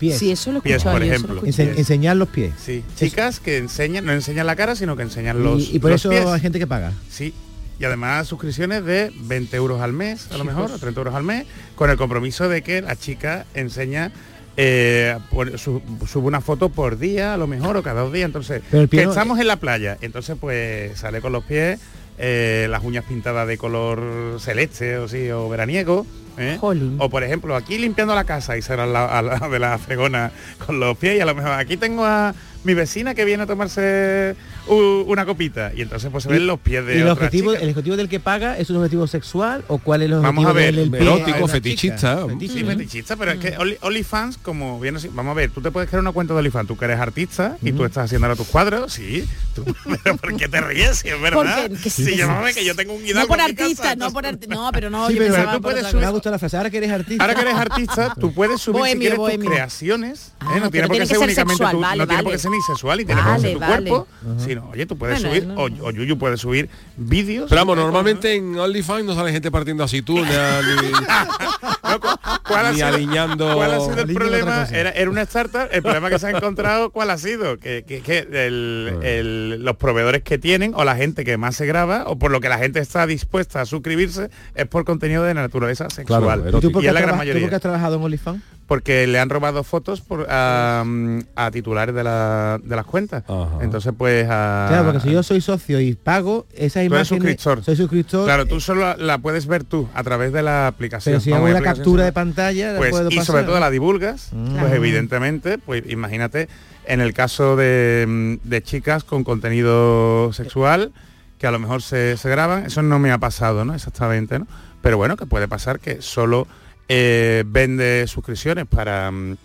Pies. Sí, eso lo he Pies, escuchado por yo, lo ejemplo. escuchado. Ense- enseñar los pies. Sí, chicas que enseñan, no enseñan la cara, sino que enseñan los, y, y por los eso pies. hay gente que paga. Sí. Y además suscripciones de 20 euros al mes, a lo mejor, o 30 euros al mes, con el compromiso de que la chica enseña eh, por- su- sube una foto por día, a lo mejor, o cada dos días. Entonces, Pero que estamos en la playa, entonces pues sale con los pies, eh, las uñas pintadas de color celeste o sí, o veraniego. ¿eh? O por ejemplo, aquí limpiando la casa y será al lado de la fregona con los pies y a lo mejor aquí tengo a mi vecina que viene a tomarse una copita y entonces pues se ven los pies de ¿Y el otra objetivo, chica. el objetivo del que paga es un objetivo sexual o cuál es el Vamos objetivo a ver, del erótico, fetichista. chica? Sí, Sí, Fetichista. fetichista, pero es que Only- OnlyFans, como bien así- vamos a ver, tú te puedes crear una cuenta de OnlyFans, tú que eres artista y tú estás haciendo ahora tus cuadros, sí, tú- <laughs> pero ¿por qué te ríes? Si es verdad. Que sí, sí. llámame que yo tengo un No por casa, artista, no por artista. No, <laughs> pero no, Sí, yo pero pensaba tú por puedes Me ha gustado la frase. Ahora que eres artista. Ahora que eres artista, tú puedes subir si Bohemio, quieres tus creaciones. No tiene por qué ser únicamente no tiene por qué ser ni sexual y tiene que ser tu cuerpo. Sino, oye, tú puedes Bueno, subir, no. o, o Yuyu puede subir vídeos. Pero vamos, normalmente en OnlyFans no sale gente partiendo aceitunas ni, <laughs> No, ¿Cuál ha, ni sido, aliñando. cuál ha sido el problema? Era, era una startup, el problema que se ha encontrado, ¿cuál ha sido? Que, que- que el- el- los proveedores que tienen o la gente que más se graba o por lo que la gente está dispuesta a suscribirse es por contenido de naturaleza sexual. Claro, ¿Y tú y es la has gran tú has trabajado en OnlyFans? Porque le han robado fotos por, a, a titulares de, la- de las cuentas. Ajá. Entonces, pues... a- Claro, porque si yo soy socio y pago esas Tú eres suscriptor. Soy suscriptor. Claro, tú solo la, la puedes ver tú a través de la aplicación. pero si hago una captura de pantalla, la pues, puedo y sobre todo la divulgas, Mm. pues evidentemente, pues imagínate en el caso de, mm, de chicas con contenido sexual que a lo mejor se, se graban, eso no me ha pasado, ¿no? Exactamente, ¿no? Pero bueno, que puede pasar que solo eh, vende suscripciones para, mm,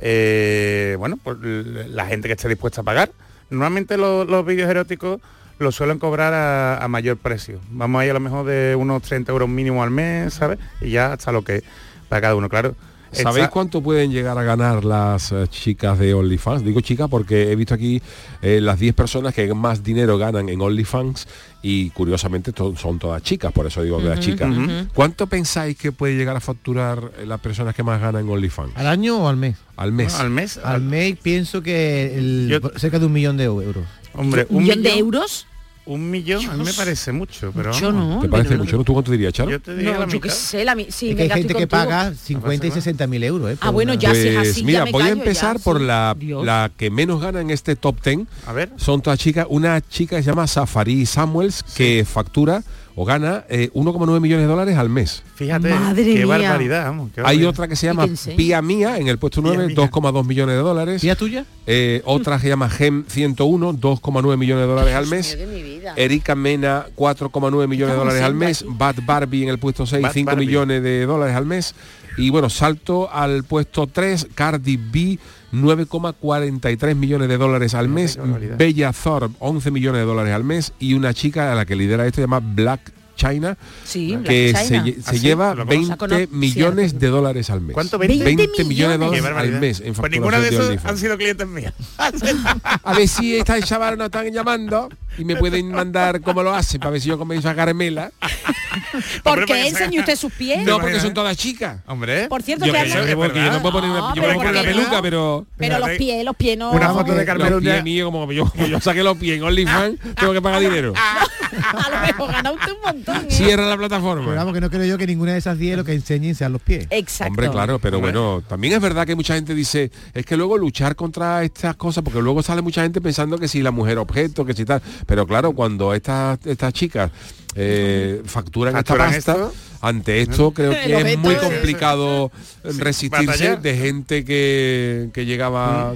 eh, bueno, por la gente que esté dispuesta a pagar. Normalmente lo- los vídeos eróticos los suelen cobrar a, a mayor precio. Vamos ahí a lo mejor de unos 30 euros mínimo al mes, ¿sabes? Y ya hasta lo que para cada uno, claro. ¿Sabéis cuánto pueden llegar a ganar las eh, chicas de OnlyFans? Digo chicas porque he visto aquí eh, las 10 personas que más dinero ganan en OnlyFans y curiosamente to- son todas chicas, por eso digo que las chicas. ¿Cuánto pensáis que puede llegar a facturar eh, las personas que más ganan en OnlyFans? ¿Al año o al mes? Al mes. al mes? Al mes pienso que el- Yo- cerca de un millón de euros. Hombre, ¿Un millón de euros? Un millón, a mí me parece mucho, pero vamos. no. ¿Te parece mucho? ¿no? ¿Tú cuánto dirías, Charo? Yo te diría No, la yo mitad. sé, la mi- sí, es que hay gente que paga 50 y 60 mil euros. ¿eh? Ah, bueno, ya si es Pues así, mira, ya me voy a ya, empezar por sí. la, Dios. la que menos gana en este top 10. A ver. Son todas chicas. Una chica que se llama Safari Samuels que factura o gana eh, 1,9 millones de dólares al mes. Fíjate, Madre qué mía. barbaridad, vamos, qué Hay barbaridad. otra que se ¿Y llama? Pía Mía en el puesto 9, Mía. 2,2 millones de dólares. ¿Tía tuya? Eh, otra que se llama Gem 101, 2,9 millones de dólares al mes. Dios mío. Erika Mena, 4,9 millones de dólares al mes. aquí. Bad Barbie en el puesto 6, Bad 5 Barbie. millones de dólares al mes. Y bueno, salto al puesto 3, Cardi B, 9,43 millones de dólares al mes. Bella Thorpe, 11 millones de dólares al mes. Y una chica a la que lidera esto se llama Black China, Sí, que se, China. lle- se ¿Ah, sí? lleva conozco. 20 La conozco, millones de dólares al mes. ¿Cuánto? 20 20 millones de dólares al mes en Pues ninguno de esos han sido clientes míos. <laughs> A ver si esta chaval no están llamando y me pueden mandar cómo lo hacen para ver si yo comienzo a caramela. ¿Por <laughs> qué porque enseña se- usted sus pies? No, porque son todas chicas. Hombre. Por cierto, Yo, que yo- porque yo no puedo poner una, No, yo pero me pongo una ¿por qué peluca, pero Pero los pies, los pies no. Una foto de Carmen los un día- pies míos, como yo, como yo saqué los pies en OnlyFans, tengo que pagar dinero. <laughs> <laughs> A lo mejor gana usted un montón. ¿eh? Cierra la Pero plataforma. vamos, que no creo yo que ninguna de esas 10 lo que enseñen sean los pies. Exacto. Hombre, claro, pero bueno, también es verdad que mucha gente dice, es que luego luchar contra estas cosas, porque luego sale mucha gente pensando que si la mujer objeto, que si tal, pero claro, cuando estas estas chicas eh, facturan, Facturan esta pasta, esto. ante esto creo que es muy complicado resistirse batallar. de gente que, que llegaba...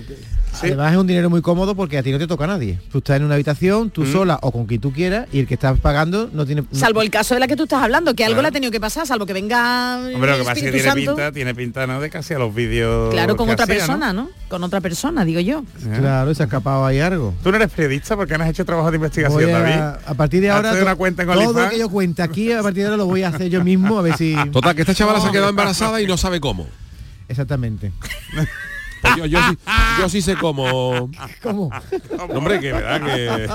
Sí. Además es un dinero muy cómodo porque a ti no te toca a nadie. Tú estás en una habitación, tú Mm. sola o con quien tú quieras y el que estás pagando no tiene... no- Salvo el caso de la que tú estás hablando, que algo Claro. le ha tenido que pasar, salvo que venga Hombre, lo que pasa es que tiene Santo. pinta, tiene pinta, ¿no? De casi a los vídeos. Claro, con otra hacía, persona, ¿no? Con otra persona, digo yo. Claro, se ha escapado ahí algo. Tú no eres periodista porque no has hecho trabajo de investigación, a, David. a partir de ahora una cuenta en todo lo que yo cuente aquí a partir de ahora lo voy a hacer yo mismo a ver si Total, que esta chavala se ha quedado embarazada y no sabe cómo. exactamente. <laughs> Pues yo, yo sí, yo sí sé cómo. ¿Cómo? Hombre, que verdad que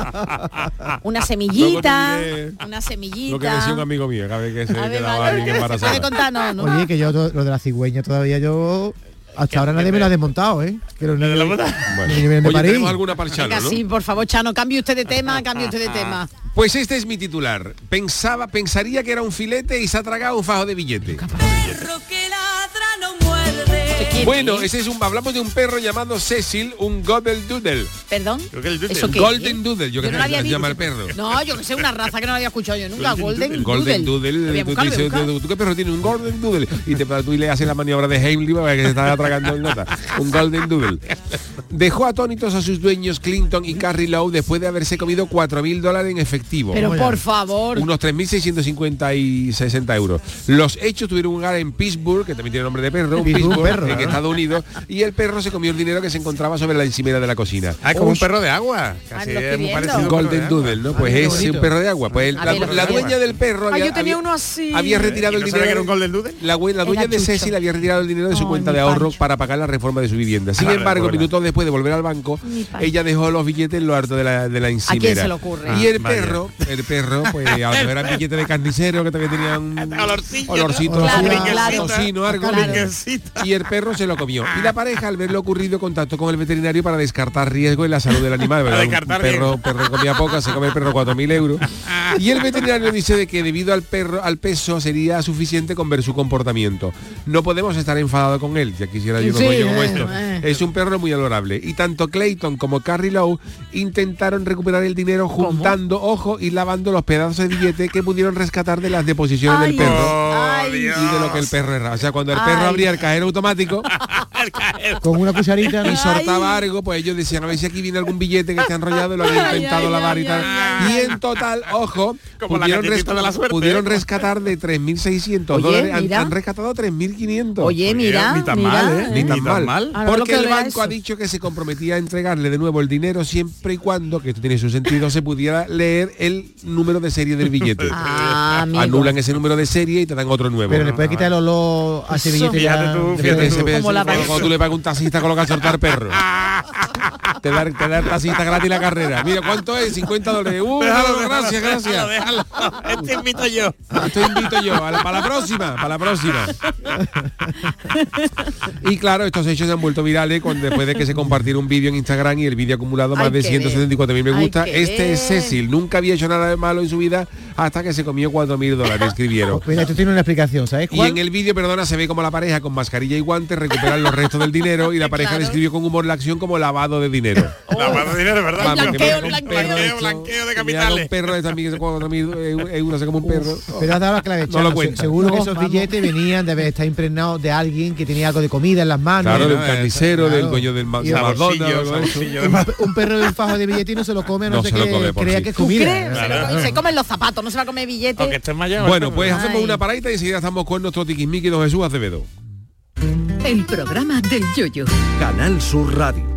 Una semillita, una semillita. lo que decía un amigo mío, cada vez que se quedaba alguien ¿Se embarazada. puede contar? No, no. Oye, que yo lo de la cigüeña todavía yo hasta ahora nadie me lo ha desmontado, ¿eh? Que los niños, Bueno. de Oye, París. tenemos alguna para Chano, Venga, ¿no? sí, por favor, Chano, cambie usted de tema, cambie usted de tema. Pues este es mi titular. Pensaba, pensaría que era un filete y se ha tragado un fajo de billete. Bueno, ese es un, hablamos de un perro llamado Cecil, un Golden Doodle. ¿Perdón? ¿Eso qué Golden Doodle, yo, Yo creo no lo que había se llama el visto. perro. No, yo que sé, una raza que no la había escuchado yo nunca. Golden, Golden Doodle, Voy a tú, buscarlo, dices, voy a buscar. ¿tú- tú qué perro tiene? Un Golden Doodle. Y te, tú le haces la maniobra de Heimlich para que se está atragando el nota. Un Golden Doodle. Dejó atónitos a sus dueños Clinton y Carrie Lowe después de haberse comido 4.000 dólares en efectivo. Pero por favor. Unos 3.650 y 60 euros. Los hechos tuvieron lugar en Pittsburgh, que también tiene nombre de perro, un Pittsburgh, perro. Estados Unidos, y el perro se comió el dinero que se encontraba sobre la encimera de la cocina. Ah, es como un perro de agua. Casi lo estoy es muy parecido Un Golden. Doodle, ¿no? Pues qué es un perro de agua. Pues A la, dueña del perro Ay, había, yo tenía había- uno así. había retirado ¿Y el no dinero. que era un Golden Doodle? La, dueña Era de chucho. Cecil había retirado el dinero de su cuenta de ahorro Pancho. para pagar la reforma de su vivienda. Sin Ah, embargo, minutos después de volver al banco, ella dejó los billetes en lo alto de la, de la encimera. quién se le ocurre? Y el Ah, vaya. perro, el perro, pues <laughs> a lo mejor era billete de carnicero que también tenía un Olorcillo, olorcito, Claro, azul, claro. tocino, algo. Claro. Y el perro se lo comió. Y la pareja, al ver lo ocurrido, contactó con el veterinario para descartar riesgo en la salud del animal. ¿verdad? <laughs> Un descartar perro, perro comía poco, se come el perro 4.000 euros. Y el veterinario dice de que debido al perro, al peso, sería suficiente con ver su comportamiento. No podemos estar enfadados con él, ya quisiera yo un Sí, como eh, esto. eh. Es un perro muy adorable. Y tanto Clayton como Carrie Lowe intentaron recuperar el dinero juntando, ojo, y lavando los pedazos de billete que pudieron rescatar de las deposiciones Ay, del perro. ay. Y de lo que el perro era. O sea, cuando el perro Ay. abría el cajero automático Con una cucharita. ¿no? y soltaba algo, pues ellos decían, a ver si aquí viene algún billete que está enrollado y lo había ay, lavar y tal. ay, Y en total, ojo, Como la pudieron, galletita de la suerte, pudieron ¿eh? rescatar de 3.600 Oye, dólares, han, han rescatado 3.500. Oye, mira, ni tan mira, mal, ¿eh? Ni tan mal. Porque que el banco eso. ha dicho que se comprometía a entregarle de nuevo el dinero siempre y cuando, que esto tiene su sentido, se pudiera leer el número de serie del billete. <laughs> Ah. Anulan ese número de serie y te dan otro nuevo. Pero le puedes quitar el olor a ese billete. Fíjate tú, fíjate Como la cuando, tú le pagas un taxista con lo que ha soltar perro. <laughs> te da, te da el taxista gratis la carrera. Mira, ¿cuánto es? 50 dólares. Uh, Déjalo, gracias, déjalo, gracias. déjalo, déjalo. Este invito yo. Esto invito yo, a la- para la próxima, para la próxima. y claro, estos hechos se han vuelto virales cuando después de que se compartiera un vídeo en Instagram y el vídeo ha acumulado más Hay de que 174 mil me gusta. Este es. Cecil, nunca había hecho nada de malo en su vida hasta que se comió 4 mil dólares, escribieron. Mira, esto tiene una explicación, ¿sabes Y cuál? en el vídeo, perdona, se ve como la pareja con mascarilla y guantes recuperan los restos del dinero y la pareja Claro. describió con humor la acción como lavado de dinero. <laughs> Lavado de dinero, ¿verdad? Que blanqueo, me- un blanqueo. perro Blanqueo, hecho- blanqueo de capitales. Un perro de también que se euros, se come un perro. Pero has dado la clave, No lo Se- cuenta. Seguro que esos vamos. billetes venían de haber estado impregnados de alguien que tenía algo de comida en las manos. Claro, de un carnicero, claro. del dueño del McDonald's, Un, pe- un perro de un fajo de billete y no se lo come, a no, No sé se lo que come, por crea sí. que es ¿Tú comida. Se, comen los zapatos, no se va a comer billete. Aunque estés mayor. Bueno, pues hacemos una paradita y enseguida estamos con nuestro tiquismiqui don Jesús Acevedo. El programa del yoyo. Canal Sur Radio.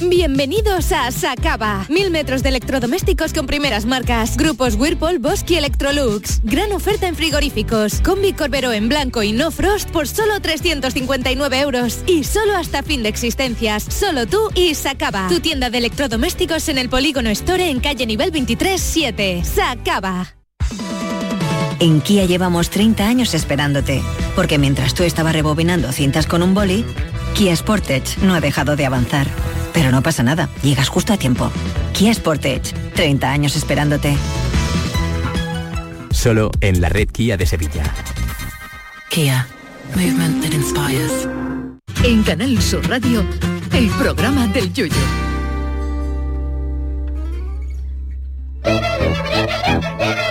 Bienvenidos a Sacaba. Mil metros de electrodomésticos con primeras marcas. Grupos Whirlpool, Bosch y Electrolux. Gran oferta en frigoríficos. Combi Corbero en blanco y no frost por solo 359 euros. Y solo hasta fin de existencias. Solo tú y Sacaba. Tu tienda de electrodomésticos en el Polígono Store en calle nivel 23 7. Sacaba. En Kia llevamos 30 años esperándote, porque mientras tú estabas rebobinando cintas con un boli, Kia Sportage no ha dejado de avanzar. Pero no pasa nada, llegas justo a tiempo. Kia Sportage, 30 años esperándote. Solo en la red Kia de Sevilla. Kia, movement that inspires. En Canal Sur Radio, el programa del Yoyo. <laughs>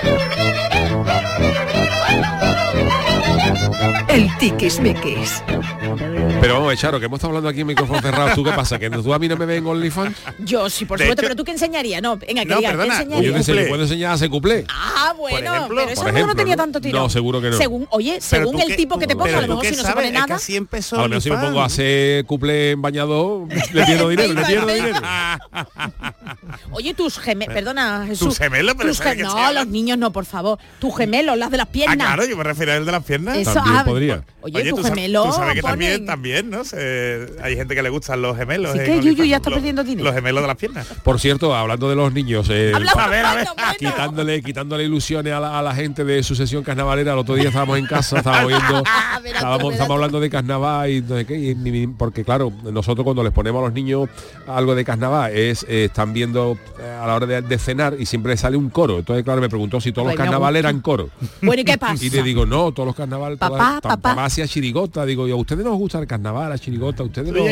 El tiquismiquis. Pero vamos, Charo, que hemos estado hablando aquí en micrófono cerrado. ¿Tú qué pasa? ¿Que tú a mí no me ven en OnlyFans? Yo sí, por De supuesto, hecho- pero tú qué enseñarías, no, venga, que No, digas, ¿qué perdona, enseñarías? yo te enseño, puedo enseñar a hacer cuplé. Ah, bueno, pero eso Por a lo mejor no ejemplo, tenía ¿no? tanto tirón. No, seguro que no. Según, oye, según el tipo que te ponga, a lo mejor si no se pone nada. empezó A lo mejor si me pongo a hacer cuplé en bañador, le pierdo <laughs> dinero, le pierdo dinero. <laughs> Oye, tus gemelos, perdona, Jesús. ¿Tus gemelos? Pero tus ¿sabes ge- qué se No, los niños no, por favor. Tus gemelos, las de las Ah, piernas. claro, yo me refiero al de las piernas. También ah, podría. Oye, tu tú, sa- gemelo tú sabes que ponen- también, también, ¿no? Se- hay gente que le gustan los gemelos. Que Yuyu ya está los- perdiendo dinero. Los gemelos de las piernas. Por cierto, hablando de los niños, eh, Hablamos- A ver, a ver. quitándole, quitándole ilusiones a la, a la gente de su sesión carnavalera. El otro día estábamos en casa, estábamos <laughs> viendo, estábamos, estábamos hablando de carnaval y no sé qué, y porque claro, nosotros cuando les ponemos a los niños algo de carnaval es eh, están viendo eh, a la hora de, de cenar y siempre sale un coro. Entonces, claro, me preguntó si todos los carnavales eran coro. <laughs> Bueno, ¿y qué pasa? Y le digo, no, todos los carnavales, Papá, todas- papá. papá hacía chirigota. Digo, y a ustedes no os gusta el carnaval, la chirigota, ustedes no,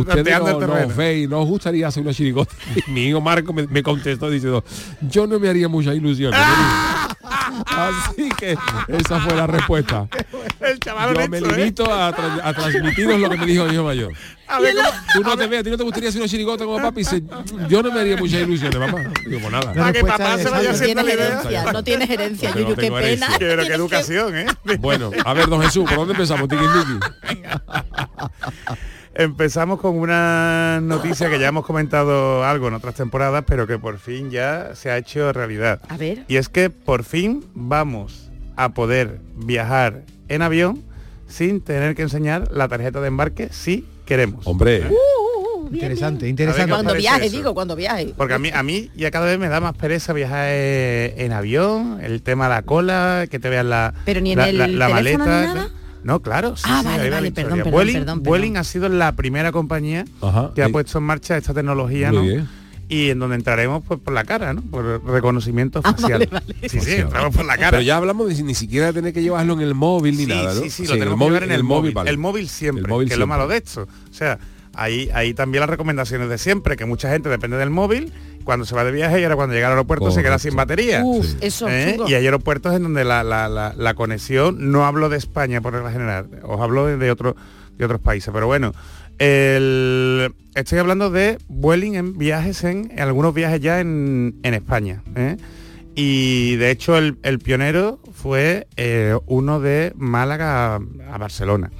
ustedes no, no veis, no os gustaría hacer una chirigota. Y <laughs> mi hijo Marco me, me contestó diciendo, yo no me haría muchas ilusiones. Así que esa fue la respuesta. El chaval Yo me limito a, tra- a transmitiros lo que me dijo mi hijo mayor. A ver, ¿cómo- Tú no te ves, a ti no te gustaría hacer una chirigota como papi. Dice, yo no me haría muchas ilusiones, papá. Digo, pues nada. Para que papá se vaya No haciendo tienes la idea. herencia, no tienes herencia, Pero no Yuyu, qué pena. herencia. Pero qué educación, ¿eh? Bueno, a ver, don Jesús, ¿por dónde empezamos? Tiki Empezamos con una noticia que ya hemos comentado algo en otras temporadas, pero que por fin ya se ha hecho realidad. A ver. Y es que por fin vamos a poder viajar en avión sin tener que enseñar la tarjeta de embarque si queremos. Hombre. Interesante, A ver, interesante. ¿qué os Cuando viaje, eso? digo, cuando viaje. Porque a mí, a mí ya cada vez me da más pereza viajar eh, en avión, el tema de la cola, que te vean la, Pero ni en la, el la- la teléfono maleta. ni nada. No, claro. sí, Ah, sí, vale, vale, perdón, perdón, Vueling, perdón, perdón. Vueling ha sido la primera compañía Ajá, que ha puesto en marcha esta tecnología, Muy ¿no? bien. Y en donde entraremos pues, por la cara, ¿no? Por reconocimiento Ah, facial. vale, vale. Sí, sí, entramos por la cara. Pero ya hablamos de si- ni siquiera tener que llevarlo en el móvil ni sí, nada, ¿no? Sí, sí, lo tenemos que llevar en el, móvil. vale. El móvil siempre, El móvil que es lo malo de esto. O sea, ahí, ahí también las recomendaciones de siempre, que mucha gente depende del móvil, cuando se va de viaje y ahora cuando llega al aeropuerto se queda Correcto. sin batería. Uf, eso, ¿Eh? Y hay aeropuertos en donde la, la- la- la conexión, no hablo de España por regla general, os hablo de, de otro- de otros países, pero bueno, el- estoy hablando de Vueling en viajes, en, en algunos viajes ya en, en España. ¿eh? Y de hecho el, el pionero fue eh, uno de Málaga a, a Barcelona.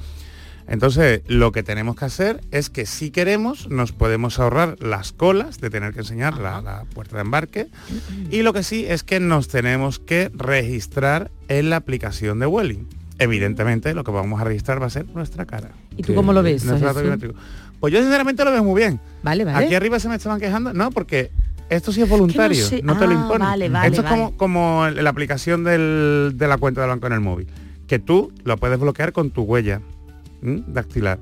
Entonces, lo que tenemos que hacer es que si queremos, nos podemos ahorrar las colas de tener que enseñar la, la puerta de embarque. Y lo que sí es que nos tenemos que registrar en la aplicación de Welling. Evidentemente, lo que vamos a registrar va a ser nuestra cara. ¿Y tú cómo lo ves. Pues yo sinceramente lo veo muy bien. Vale, vale. Aquí arriba se me estaban quejando, no, porque esto sí es voluntario, sé. no, te lo Ah, imponen. vale, vale, esto es vale. como, como la aplicación del- de la cuenta del banco en el móvil, que tú lo puedes bloquear con tu huella ¿m? dactilar.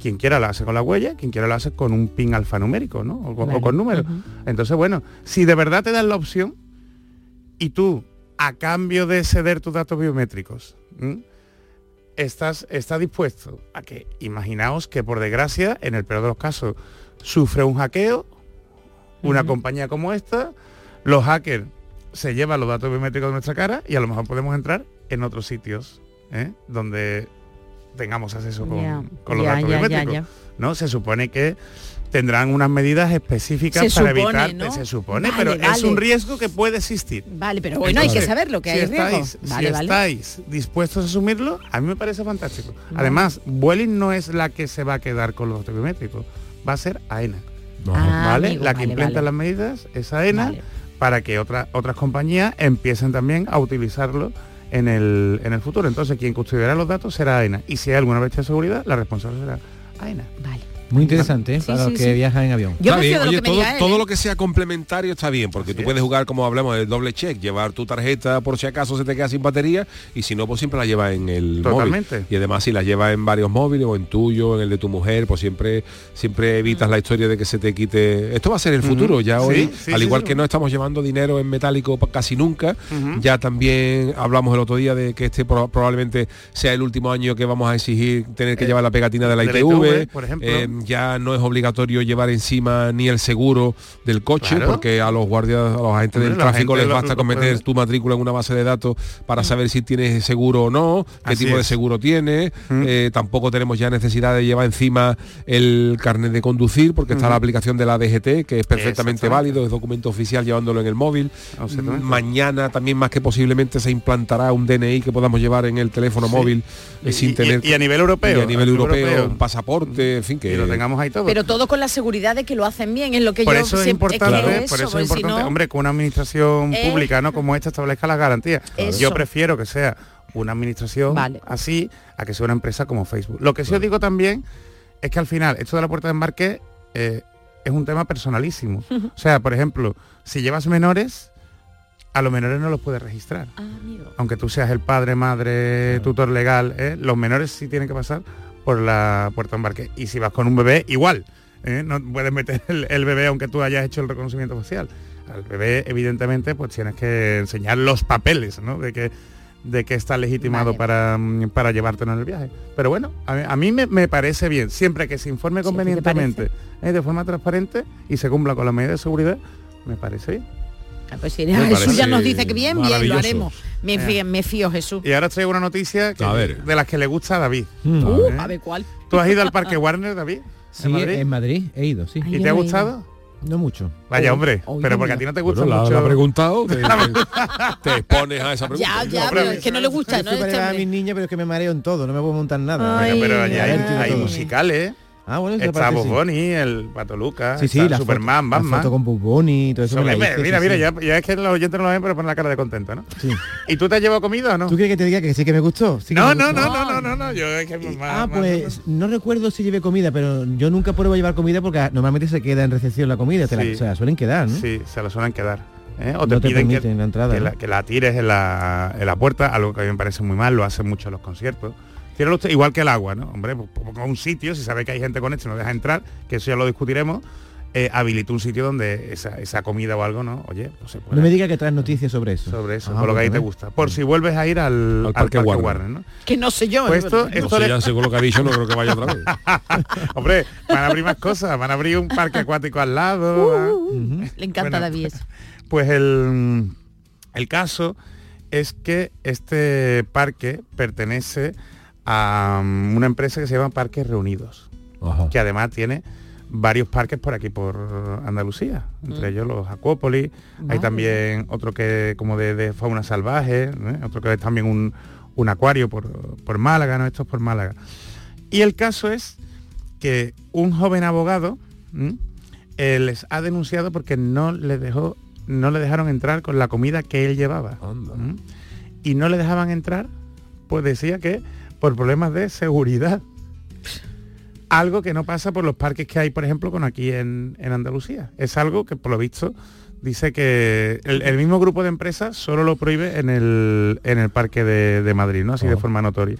Quien quiera lo hace con la huella, quien quiera lo hace con un pin alfanumérico, ¿no? O, con- o Vale. con números. Entonces, bueno, si de verdad te dan la opción y tú, a cambio de ceder tus datos biométricos, ¿m? estás, está dispuesto a que, imaginaos que por desgracia, en el peor de los casos, sufre un hackeo, una compañía como esta, los hackers se llevan los datos biométricos de nuestra cara y a lo mejor podemos entrar en otros sitios ¿eh? donde tengamos acceso con, los datos biométricos. ya. ¿no? Se supone que tendrán unas medidas específicas Se para supone, evitar, ¿no? se supone, Vale, pero es un riesgo que puede existir. Vale, pero bueno, hay que Entonces, saberlo, que si hay riesgo. estáis, Vale, si vale. estáis dispuestos a asumirlo, a mí me parece fantástico. Vale. Además, Vueling no es la que se va a quedar con los datos biométricos, va a ser AENA. Ah, ¿vale? amigo, la que vale, implementa vale. las medidas es AENA Vale. para que otra- otras compañías empiecen también a utilizarlo en el, en el futuro. Entonces, quien custodiará los datos será AENA. Y si hay alguna brecha de seguridad, la responsable será AENA. Vale. Muy interesante ¿eh? Sí, para sí, los que sí. viajan en avión. Yo Está bien, oye, todo, ¿eh? lo que sea complementario está bien, porque tú puedes jugar, como hablamos, el doble check, llevar tu tarjeta por si acaso se te queda sin batería, y si no, pues siempre la llevas en el Totalmente. móvil. Y además si la llevas en varios móviles, o en tuyo, en el de tu mujer, pues siempre siempre evitas la historia de que se te quite... Esto va a ser el futuro, ya Sí, hoy, sí, al sí, igual sí. que no estamos llevando dinero en metálico casi nunca, ya también hablamos el otro día de que este pro- probablemente sea el último año que vamos a exigir tener que Eh, llevar la pegatina de la de la ITV, ITV, por ejemplo. eh, ya no es obligatorio llevar encima ni el seguro del coche Claro. porque a los guardias a los agentes del tráfico gente les basta con meter tu matrícula en una base de datos para saber si tienes seguro o no qué Así tipo de seguro tienes Eh, tampoco tenemos ya necesidad de llevar encima el carnet de conducir porque está la aplicación de la DGT que es perfectamente válido es documento oficial llevándolo en el móvil. Mañana también más que posiblemente se implantará un DNI que podamos llevar en el teléfono Sí. móvil eh, Y- sin tener y a nivel europeo, y a nivel a nivel europeo, europeo. un pasaporte en fin que lo tengamos ahí todo. Pero todo con la seguridad de que lo hacen bien, es lo que por yo eso es importante, que por eso es si importante, no- hombre, que una administración Eh. pública, ¿no? Como esta establezca las garantías. Eso. Yo prefiero que sea una administración Vale. así a que sea una empresa como Facebook. Lo que sí os digo también es que al final esto de la puerta de embarque eh, es un tema personalísimo. O sea, por ejemplo, si llevas menores, a los menores no los puedes registrar. Ah, Aunque tú seas el padre, madre, tutor legal, ¿eh? los menores sí tienen que pasar por la puerta de embarque. Y si vas con un bebé, igual. ¿eh? No puedes meter el, el bebé aunque tú hayas hecho el reconocimiento facial. Al bebé, evidentemente, pues tienes que enseñar los papeles, ¿no? De que de que está legitimado Vale. para, para llevártelo en el viaje. Pero bueno, a mí, a mí me, me parece bien, siempre que se informe Sí, ¿a ti te convenientemente, ¿eh? de forma transparente y se cumpla con las medidas de seguridad, me parece bien. Ah, pues si <laughs> Jesús ya nos dice que bien, bien, lo haremos. Me, Eh. fío, me fío Jesús. Y ahora os traigo una noticia que- A ver. de las que le gusta a David. Uh, ¿Eh? a ver cuál. ¿Tú has ido al Parque Warner, David? Sí, en Madrid? he ido, sí. Ay, ¿Y te ha gustado? No mucho. Vaya hombre, oh, pero porque a ti no te gusta Bueno, la, mucho. la preguntado, <laughs> te, te expones a esa pregunta. Ya, ya, pero es que no le gusta, Yo ¿no? Este a mis niñas, pero es que me mareo en todo, no me puedo montar nada. Ay, Bueno, pero allá hay, ay. hay musicales. Ah, bueno, Está Bob sí. El Pato Lucas, Sí, sí, está la Superman, foto, la Batman. foto con Bunny y todo eso. me la hice, mira, mira. Ya, ya es que los oyentes no lo ven, pero ponen la cara de contento, ¿no? Sí. ¿Y tú te has llevado comida o no? ¿Tú quieres que te diga que sí que me gustó? Que No, me no, gustó. no, no, no, no, no, yo es que más- Ah, más- pues no recuerdo si llevé comida, pero yo nunca pruebo llevar comida porque normalmente se queda en recepción la comida, te la, se la suelen quedar, ¿no? Sí, se la suelen quedar. ¿eh? O No te te piden que, permiten la entrada, que ¿no? la, que la tires en la, en la puerta, algo que a mí me parece muy mal, lo hacen mucho en los conciertos. Usted igual que el agua, ¿no? Hombre, pues, ponga un sitio, si sabe que hay gente con esto y no deja entrar, que eso ya lo discutiremos, eh, habilita un sitio donde esa, esa comida o algo, ¿no? Oye, pues se puede No me diga que traes noticias sobre eso. sobre eso, Ah, por lo que a ti bueno, te gusta. Por si vuelves a ir al, al Parque, Warner. ¿no? Que no sé yo. Pues ¿eh? esto, No esto sé, le- ya según lo que ha dicho, no creo que vaya otra vez. <laughs> Hombre, van a abrir más cosas, van a abrir un parque acuático al lado. ¿ah? Le encanta Bueno, David eso. Pues el, el caso es que este parque pertenece a um, una empresa que se llama Parques Reunidos, Ajá. que además tiene varios parques por aquí por Andalucía, entre Mm. ellos los Acuópolis, hay también otro que como de, de fauna salvaje, ¿eh? otro que es también un, un acuario por, por Málaga, ¿no? Esto es por Málaga. Y el caso es que un joven abogado eh, les ha denunciado porque no le dejó, no le dejaron entrar con la comida que él llevaba. Y no le dejaban entrar, pues decía que por problemas de seguridad. Algo que no pasa por los parques que hay, por ejemplo, con aquí en, en Andalucía. Es algo que por lo visto dice que el, el mismo grupo de empresas solo lo prohíbe en el, en el parque de, de Madrid, ¿no? Así de forma notoria.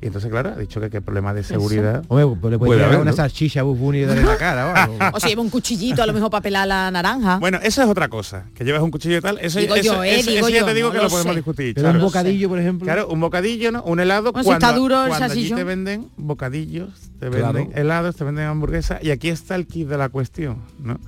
Y entonces, claro, ha dicho que qué problema de seguridad. Hombre, pues le puedes Puede llevar haber, una ¿no? salchicha a y darle la cara o algo. <laughs> O si lleva un cuchillito a lo mejor para pelar la naranja. Bueno, eso es otra cosa, que llevas un cuchillo y tal. Eso, Digo eso- yo, ¿eh? eso- Digo eso ya te digo no que lo lo podemos sé. discutir. Pero claro. un bocadillo, por ejemplo. Claro, un bocadillo, ¿no? Un helado. Bueno, si cuando, está duro el cuando allí te venden bocadillos, te Claro. venden helados, te venden hamburguesas. Y aquí está el kit de la cuestión, ¿no?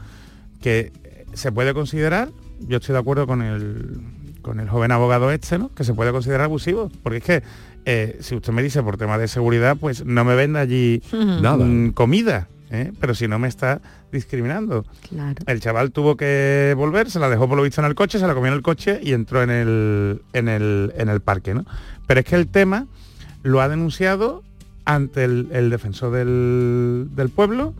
Que se puede considerar, yo estoy de acuerdo con el, con el joven abogado este, ¿no? Que se puede considerar abusivo. Porque es que eh, si usted me dice por tema de seguridad, pues no me venda allí Nada. mm, comida. ¿eh? Pero si no me está discriminando. Claro. El chaval tuvo que volver, se la dejó por lo visto en el coche, se la comió en el coche y entró en el, en el, en el parque, ¿no? Pero es que el tema lo ha denunciado ante el, el defensor del, del pueblo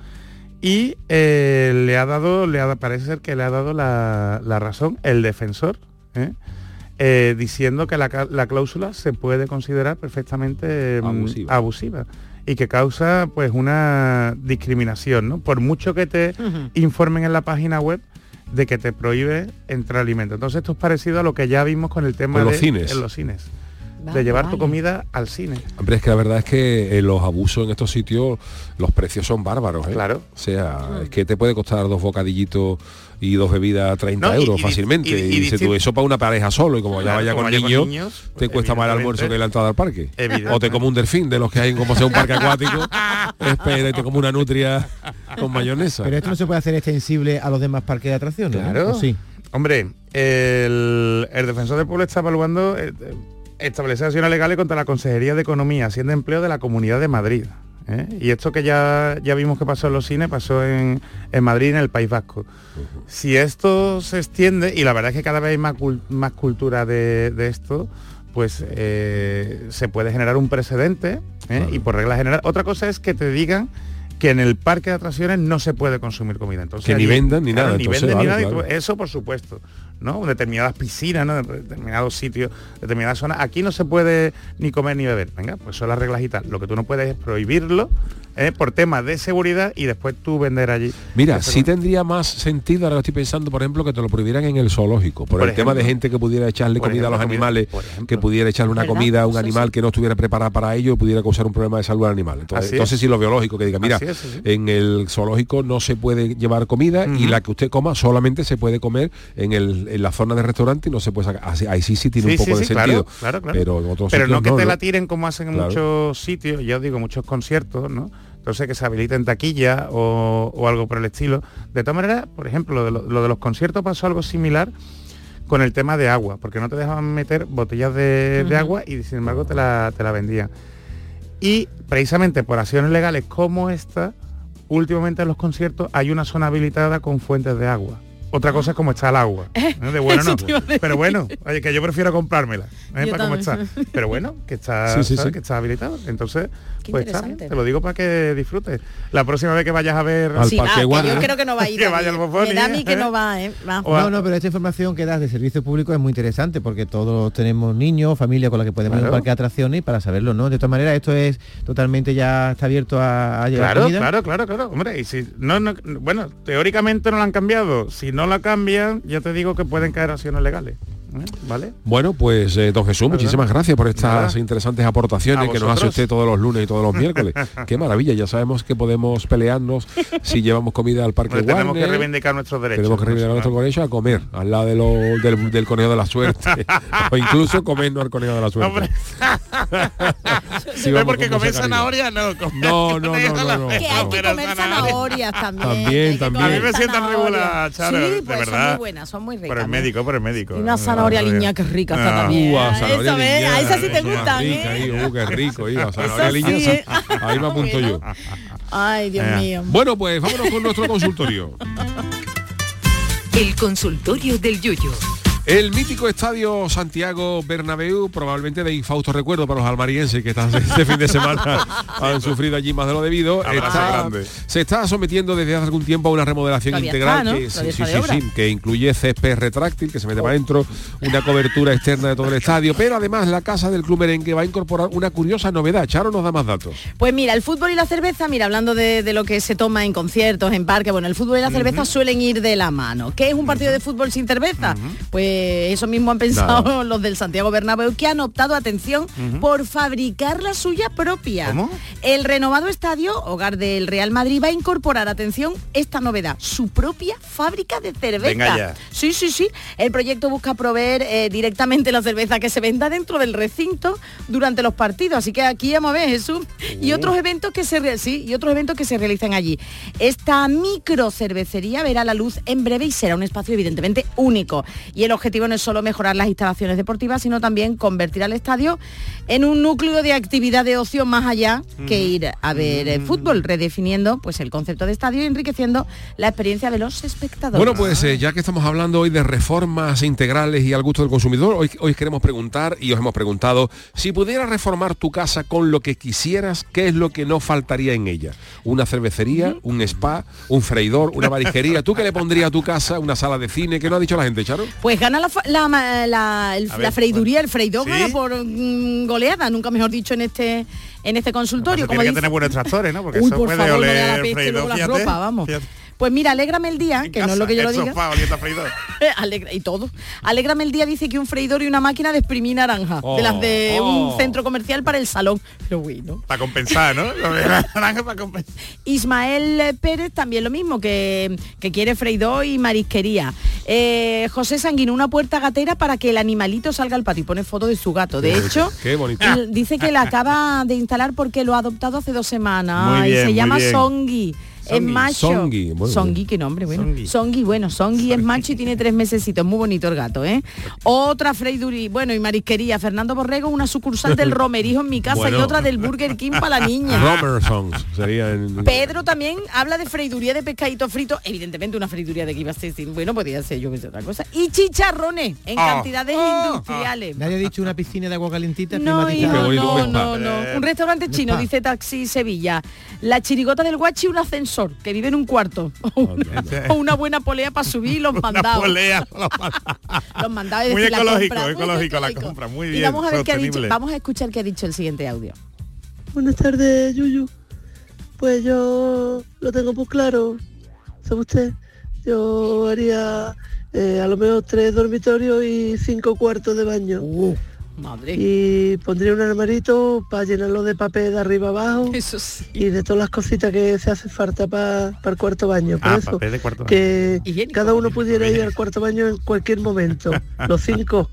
y eh, le ha dado, le ha, parece ser que le ha dado la, la razón el defensor, ¿eh? Eh, diciendo que la, la cláusula se puede considerar perfectamente mm, Abusiva. abusiva. y que causa pues una discriminación, ¿no? Por mucho que te informen en la página web de que te prohíbe entrar alimento. Entonces esto es parecido a lo que ya vimos con el tema Con los de cines. en los cines. Vale, de llevar vale. tu comida al cine. Hombre, es que la verdad es que eh, los abusos en estos sitios, los precios son bárbaros, ¿eh? Claro. O sea, es que te puede costar dos bocadillitos y dos bebidas 30 No, y- euros y- fácilmente. y- Y, y dices tú, eso para una pareja solo y como ya vaya como con vaya con niños, te cuesta más el almuerzo que la entrada al parque. O te como un delfín de los que hay como sea un parque acuático, <laughs> espera y te como una nutria con mayonesa. Pero esto no se puede hacer extensible a los demás parques de atracciones. ¿no? Claro. ¿O sí. Hombre, el, el defensor del pueblo está evaluando eh, eh, establecer acciones legales contra la Consejería de Economía, Hacienda y Empleo de la Comunidad de Madrid. ¿Eh? Y esto que ya, ya vimos que pasó en los cines, pasó en, en Madrid, en el País Vasco. Si esto se extiende, y la verdad es que cada vez hay más, cul- más cultura de, de esto, pues eh, se puede generar un precedente ¿eh? y por regla general. Otra cosa es que te digan que en el parque de atracciones no se puede consumir comida. Entonces, Que ni vendan ni claro, nada, Ni entonces, venden ni nada. claro. eso por supuesto. ¿No? Determinadas piscinas, determinados sitios, determinadas zonas. Aquí no se puede ni comer ni beber. Venga, pues son las reglas y tal. Lo que tú no puedes es prohibirlo ¿eh? por temas de seguridad y después tú vender allí. Mira, sí tendría más sentido, ahora estoy pensando, por ejemplo, que te lo prohibieran en el zoológico, por, Por el tema de gente que pudiera echarle comida a los animales, que pudiera echarle una ¿Verdad? comida a un animal que no estuviera preparado para ello y pudiera causar un problema de salud al animal. Entonces, entonces es. sí lo biológico, que diga, mira, es, sí, en el zoológico no se puede llevar comida y la que usted coma solamente se puede comer en, el, en la zona de restaurante y no se puede sacar. Así- Ahí sí sí tiene Sí, un poco sí, de sentido. Claro, claro, claro. Pero en otros Pero sitios no que te ¿no? la tiren como hacen en muchos sitios, ya os digo, muchos conciertos, ¿no? Entonces que se habiliten taquilla o, o algo por el estilo. De todas maneras, por ejemplo, lo de, lo- lo de los conciertos pasó algo similar con el tema de agua, porque no te dejaban meter botellas de, agua y sin embargo te la, te la vendían. Y precisamente por acciones legales como esta, últimamente en los conciertos hay una zona habilitada con fuentes de agua. Otra cosa es cómo está el agua. ¿eh? De bueno <laughs> no. Pero bueno, oye, que yo prefiero comprármela. ¿Eh? Yo Para cómo está. también. Pero bueno, que está, <laughs> Sí, sí, ¿sabes? sí. que está habilitado. Entonces, Qué pues está bien. Te lo digo para que disfrutes. La próxima vez que vayas a ver Al Sí, Parque ah, yo creo que no va a <laughs> ir. Que vaya al Bofoni, Me da a mí ¿eh? que no va, ¿eh? Va. No, no, pero esta información que das de servicio público es muy interesante porque todos tenemos niños, familia con la que podemos ir a un Claro. parque de atracciones y para saberlo, ¿no? De todas maneras, esto es totalmente ya está abierto a, a llevar Claro, comida. claro, claro, claro. Hombre, y si no, no, bueno, teóricamente no lo han cambiado. Si no la cambian, ya te digo que pueden caer acciones legales. ¿Eh? ¿Vale? Bueno, pues eh, don Jesús, muchísimas gracias por estas Nada. interesantes aportaciones que nos hace usted todos los lunes y todos los miércoles. <laughs> Qué maravilla, ya sabemos que podemos pelearnos <laughs> si llevamos comida al parque Hombre, tenemos que Warner. reivindicar nuestros derechos. Tenemos que reivindicar nuestro conejo a comer al lado de lo- del, del conejo de la suerte <laughs> o incluso comernos al conejo de la suerte. Sí, No, porque comer zanahoria no. comer- No, no, no, no, no. Que hay que Pero comer zanahoria. zanahorias también. También, también. A mí me sientan regular, Charo, Sí, de pues son verdad. muy buenas, son muy ricas. Por el médico, por el médico. Y una zanahoria liña que rica está también. Uh, zanahoria Esa, sí te más gustan, rica, ¿eh? ahí, uh, qué rico, iba, zanahoria Eso liñana, sí, sí. ¿eh? Ahí me <laughs> apunto yo. Ay, Dios Eh, mío. Bueno, pues vámonos con nuestro consultorio. El consultorio del Yuyo. El mítico estadio Santiago Bernabéu, probablemente de infausto recuerdo para los almarienses que están este fin de semana <laughs> han sufrido allí más de lo debido. Está- grande. se está sometiendo desde hace algún tiempo a una remodelación Todavía integral está, ¿no? que, Todavía sí, está sí, de sí, obra. sí, que incluye césped retráctil que se mete para adentro, una cobertura externa de todo el estadio, pero además la casa del club merengue va a incorporar una curiosa novedad. Charo nos da más datos. Pues mira, el fútbol y la cerveza, mira, hablando de, de lo que se toma en conciertos, en parques, bueno, el fútbol y la cerveza suelen ir de la mano. ¿Qué es un partido de fútbol sin cerveza? Pues eso mismo han pensado los del Santiago Bernabéu, que han optado, atención, por fabricar la suya propia. ¿Cómo? El renovado estadio, hogar del Real Madrid, va a incorporar, atención, esta novedad, su propia fábrica de cerveza. Venga ya. Sí, sí, sí. El proyecto busca proveer eh, directamente la cerveza que se venda dentro del recinto durante los partidos. Así que aquí vamos a ver, Jesús. Y otros eventos que se sí, y otros eventos que se realizan allí. Esta micro cervecería verá la luz en breve y será un espacio evidentemente único. Y el objetivo no es solo mejorar las instalaciones deportivas, sino también convertir al estadio en un núcleo de actividad de ocio más allá que ir a ver eh, fútbol, redefiniendo pues el concepto de estadio y enriqueciendo la experiencia de los espectadores. Bueno, pues eh, ya que estamos hablando hoy de reformas integrales y al gusto del consumidor, hoy, hoy queremos preguntar y os hemos preguntado, si pudieras reformar tu casa con lo que quisieras, ¿qué es lo que no faltaría en ella? ¿Una cervecería, un spa, un freidor, una barijería? ¿Tú qué le pondrías a tu casa? ¿Una sala de cine? ¿Qué no ha dicho la gente, Charo? Pues Gana la, fa- la, ma- la- el- A ver, la freiduría, el freidor por mm, goleada, nunca mejor dicho en este en este consultorio. Tiene como que dice- tener buenos tractores, ¿no? Porque Uy, eso por puede favor, no oler vea la peste luego la ropa, vamos. fíjate. Pues mira, alégrame el día, que no es lo que yo lo el sofá freidor. <laughs> Alegra- y todo. Alégrame el día dice que un freidor y una máquina de exprimir naranja, Oh, de las de oh. un centro comercial para el salón. Pero bueno. Para compensar, ¿no? <laughs> Naranja para compensar. Ismael Pérez también lo mismo, que, que quiere freidor y marisquería. Eh, José Sanguino, una puerta gatera para que el animalito salga al patio y pone foto de su gato. De hecho, Qué bonito. él dice que la acaba de instalar porque lo ha adoptado hace dos semanas. Muy y se muy llama bien. Songi. Es Songi, macho. Songi, muy Songi, qué nombre, bueno. Songi, bueno, Songi es macho y tiene tres mesecitos. Muy bonito el gato, ¿eh? Otra freidurí, bueno, y marisquería. Fernando Borrego, una sucursal del <laughs> Romerijo en mi casa Bueno. y otra del Burger King para la niña. <laughs> Romersons sería en... <laughs> Pedro también habla de freiduría de pescadito frito, evidentemente una freiduría de que iba a ser, sin- bueno, podría ser yo que sé otra cosa. Y chicharrones en Ah. cantidades industriales. Nadie ha dicho una piscina de agua calentita No, hijo, no, no, no. Un restaurante chino, dice Taxi Sevilla. La chirigota del guachi, un ascensor, que vive en un cuarto. <laughs> O una, o una buena polea para subir los <laughs> mandados. polea, los <laughs> mandados es Muy decir, la ecológico, compra, muy ecológico la ecológico. compra, muy Y bien, vamos a ver qué ha dicho, vamos a escuchar qué ha dicho el siguiente audio. Buenas tardes, Yuyu. Pues yo lo tengo muy claro. ¿Sabe usted? Yo haría eh, a lo mejor tres dormitorios y cinco cuartos de baño. Uh, madre. Y pondría un armarito para llenarlo de papel de arriba abajo. Y de todas las cositas que se hace falta para el cuarto baño. Por Ah, eso, papel de cuarto baño. que cada uno pudiera ir al cuarto baño en cualquier momento. <laughs> Los cinco.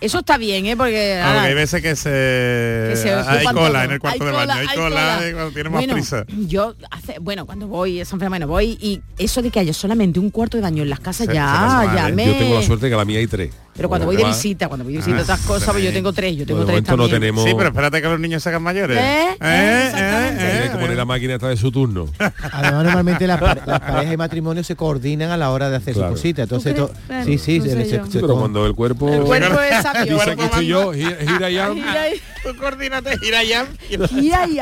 Eso está bien, ¿eh? Porque Aunque ahora- hay veces que se, que se hay cola todo. en el cuarto Hay de baño, hay hay cola, cola. cuando tiene más bueno, prisa. Yo hace, bueno, cuando voy a San Fernando voy y eso de que haya solamente un cuarto de baño en las casas Se- ya, se pasa mal, ya ¿eh? me. Yo tengo la suerte que la mía hay tres. Pero cuando voy de visita, cuando voy de visita a otras cosas, pues yo tengo tres, yo tengo tres momento no también. tenemos- Sí, pero espérate que los niños se hagan mayores. ¿Eh? Hay que poner la máquina esta de su turno. <laughs> Además, normalmente las, pare- las parejas de matrimonio se coordinan a la hora de hacer Claro. sus cositas. Entonces, ¿Tú to- sí, sí, No se- sé se- yo. se- Pero cuando el cuerpo... El cuerpo es sabio. Dice que soy yo, am. Tú coordínate, Hirayam.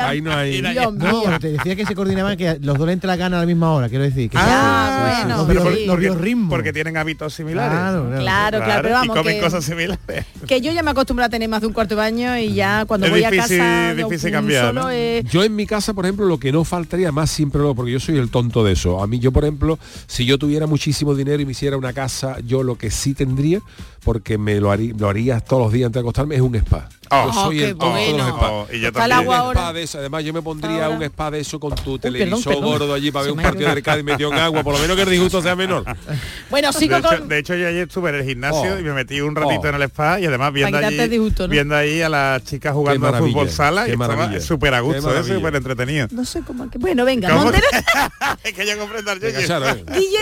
Ahí no hay... No, te decía que se coordinaban que los dos le entra la gana a la misma hora, quiero decir. Ah, bueno, los, biorritmos. Porque tienen hábitos similares. Claro, claro. Vamos, Y comen que- cosas similares. Que yo ya me acostumbro a tener más de un cuarto de baño y ya cuando Es voy difícil- a casa yo, difícil mm, cambiar, solo ¿no? eh, Yo en mi casa, por ejemplo, lo que no faltaría más siempre lo, porque yo soy el tonto de eso. A mí, yo, por ejemplo, si yo tuviera muchísimo dinero y me hiciera una casa, yo lo que sí tendría, porque me lo haría, lo haría todos los días antes de acostarme, es un spa. Oh, yo soy qué el tonto de los bueno. spas. Oh, y yo Está el también. agua Un ahora. spa de eso. Además, yo me pondría Ahora. un spa de eso con tu perdón, televisor gordo allí para ver un partido del Cádiz metido en agua, por lo menos que el disgusto sea menor. <laughs> Bueno, De sigo hecho, de hecho, yo ayer estuve en el gimnasio Oh. y me metí un ratito Oh. en el spa y además viendo allí, disgusto, ¿no? viendo ahí a las chicas jugando a fútbol sala qué y estaba maravilla. súper a gusto, ¿eh? súper entretenido. no sé cómo que bueno, venga, ¿Cómo? Montero. <laughs> es que yo comprendo al. Guillermo,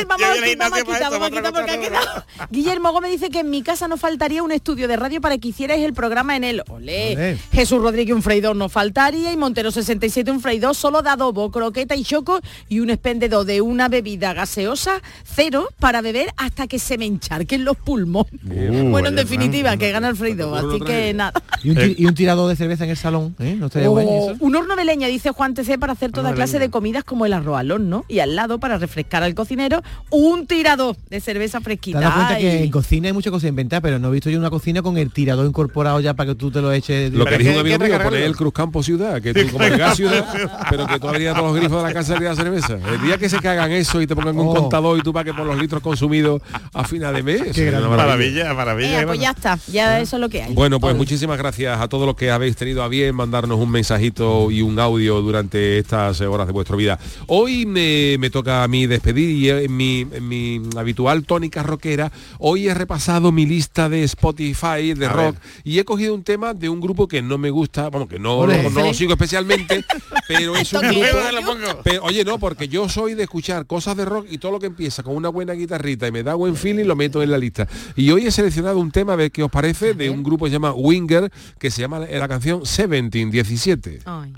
vamos, Yo a- voy al vamos a gimnasio para quitar, eso, vamos a para quitar otra porque ha cosa, quedado. Guillermo Gómez dice que en mi casa no faltaría un estudio de radio para que hicierais el programa en él. Olé. Olé. Jesús Rodríguez un freidor no faltaría y Montero 67 un freidor solo de adobo, croqueta y choco y un expendedor de una bebida gaseosa cero para beber hasta que se me encharquen los pulmones. Uh, bueno, en definitiva, plan. que gana el freidor, Te así que nada. Y un, ti- y un tirador de cerveza en el salón, ¿eh? No estaría O bueno eso. un horno de leña, dice Juan TC, para hacer toda clase leña. de comidas como el arroz al horno. Y al lado, para refrescar al cocinero, un tirador de cerveza Te fresquita. dado cuenta que en cocina hay muchas cosas inventadas, pero no he visto yo una cocina con el tirador incorporado ya para que tú te lo eches. Lo que dijo un amigo mío, poner el Cruz Campo Ciudad, que tú como el gas <laughs> ciudad, pero que tú abrías todos los grifos de la casa y la cerveza. El día que se cagan eso y te pongan un Oh. contador y tú pagues por los litros consumidos a final de mes. Qué gran Maravilla, maravilla. Eh, pues ya está, ya eso es lo que hay. Bueno, pues muchísimas gracias a todos los que habéis tenido a bien mandarnos un mensajito y un audio durante estas horas de vuestra vida. Hoy me, me toca a mí despedir y en mi, en mi habitual tónica rockera, hoy he repasado mi lista de Spotify de A rock ver. y he cogido un tema de un grupo que no me gusta, vamos, que no, no lo sigo especialmente, <laughs> pero es un grupo... Pero, oye, no, porque yo soy de escuchar cosas de rock y todo lo que empieza con una buena guitarrita y me da buen feeling lo meto en la lista. Y hoy he seleccionado un tema, a ver qué os parece, de un grupo que se llama Winger, que se llama la canción 17, 17. Ay.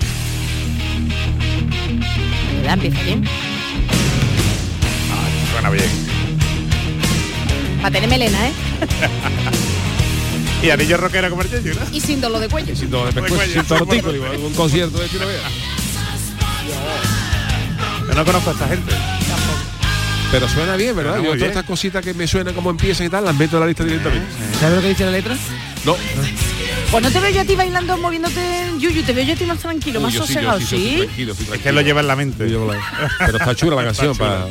¿Verdad? Empieza bien. Suena bien. Para tener melena, ¿eh? <laughs> Y anillo rockero como el ¿no? Y sin dolor de cuello. Sin todo de pescuezo, Pues, sin tortico, digo, un concierto de vea. Yo no conozco a esta gente. Pero suena bien, ¿verdad? Suena Yo todas estas cositas que me suenan como empiezan y tal, las meto en la lista directamente. ¿Sabes lo que dice la letra? No. Pues no te veo yo a ti bailando, moviéndote en yuyu, te veo yo a ti más tranquilo, Uy, más yo sí, yo sosegado, sí, yo ¿sí? sí, tranquilo, sí, Es que tranquilo. lo lleva en la mente. Yo la- Pero está chula la canción chula. para.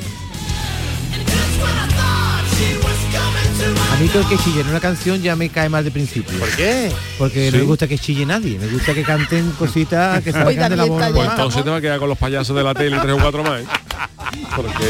A mí todo el que chille en una canción ya me cae mal de principio. ¿Por qué? Porque Sí. no me gusta que chille nadie. Me gusta que canten cositas <laughs> que salgan de la está Pues entonces te va a quedar con los payasos de la tele y tres o cuatro más. ¿eh? Porque.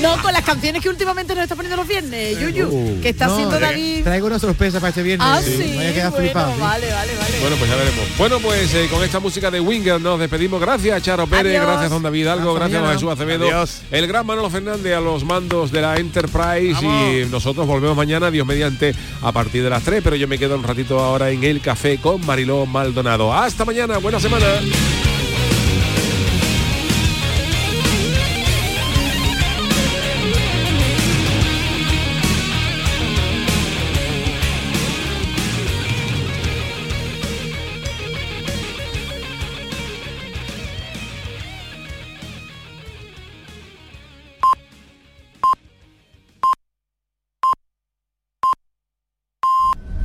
No, con las canciones que últimamente nos está poniendo los viernes, Yuyu, Uh. que está No, haciendo eh, David. Traigo una sorpresa para este viernes. Ah, sí, Me voy a quedar bueno, flipado. ¿sí? vale, vale, vale. Bueno, pues ya veremos. Bueno, pues eh, con esta música de Winger nos despedimos. Gracias, Charo Pérez, Adiós. gracias, don David Hasta gracias, don mañana. Jesús Acevedo, Adiós. el gran Manolo Fernández a los mandos de la Enterprise y nosotros volvemos mañana, Dios mediante, a partir de las 3, pero yo me quedo un ratito ahora en el café con Mariló Maldonado. Hasta mañana, buena semana.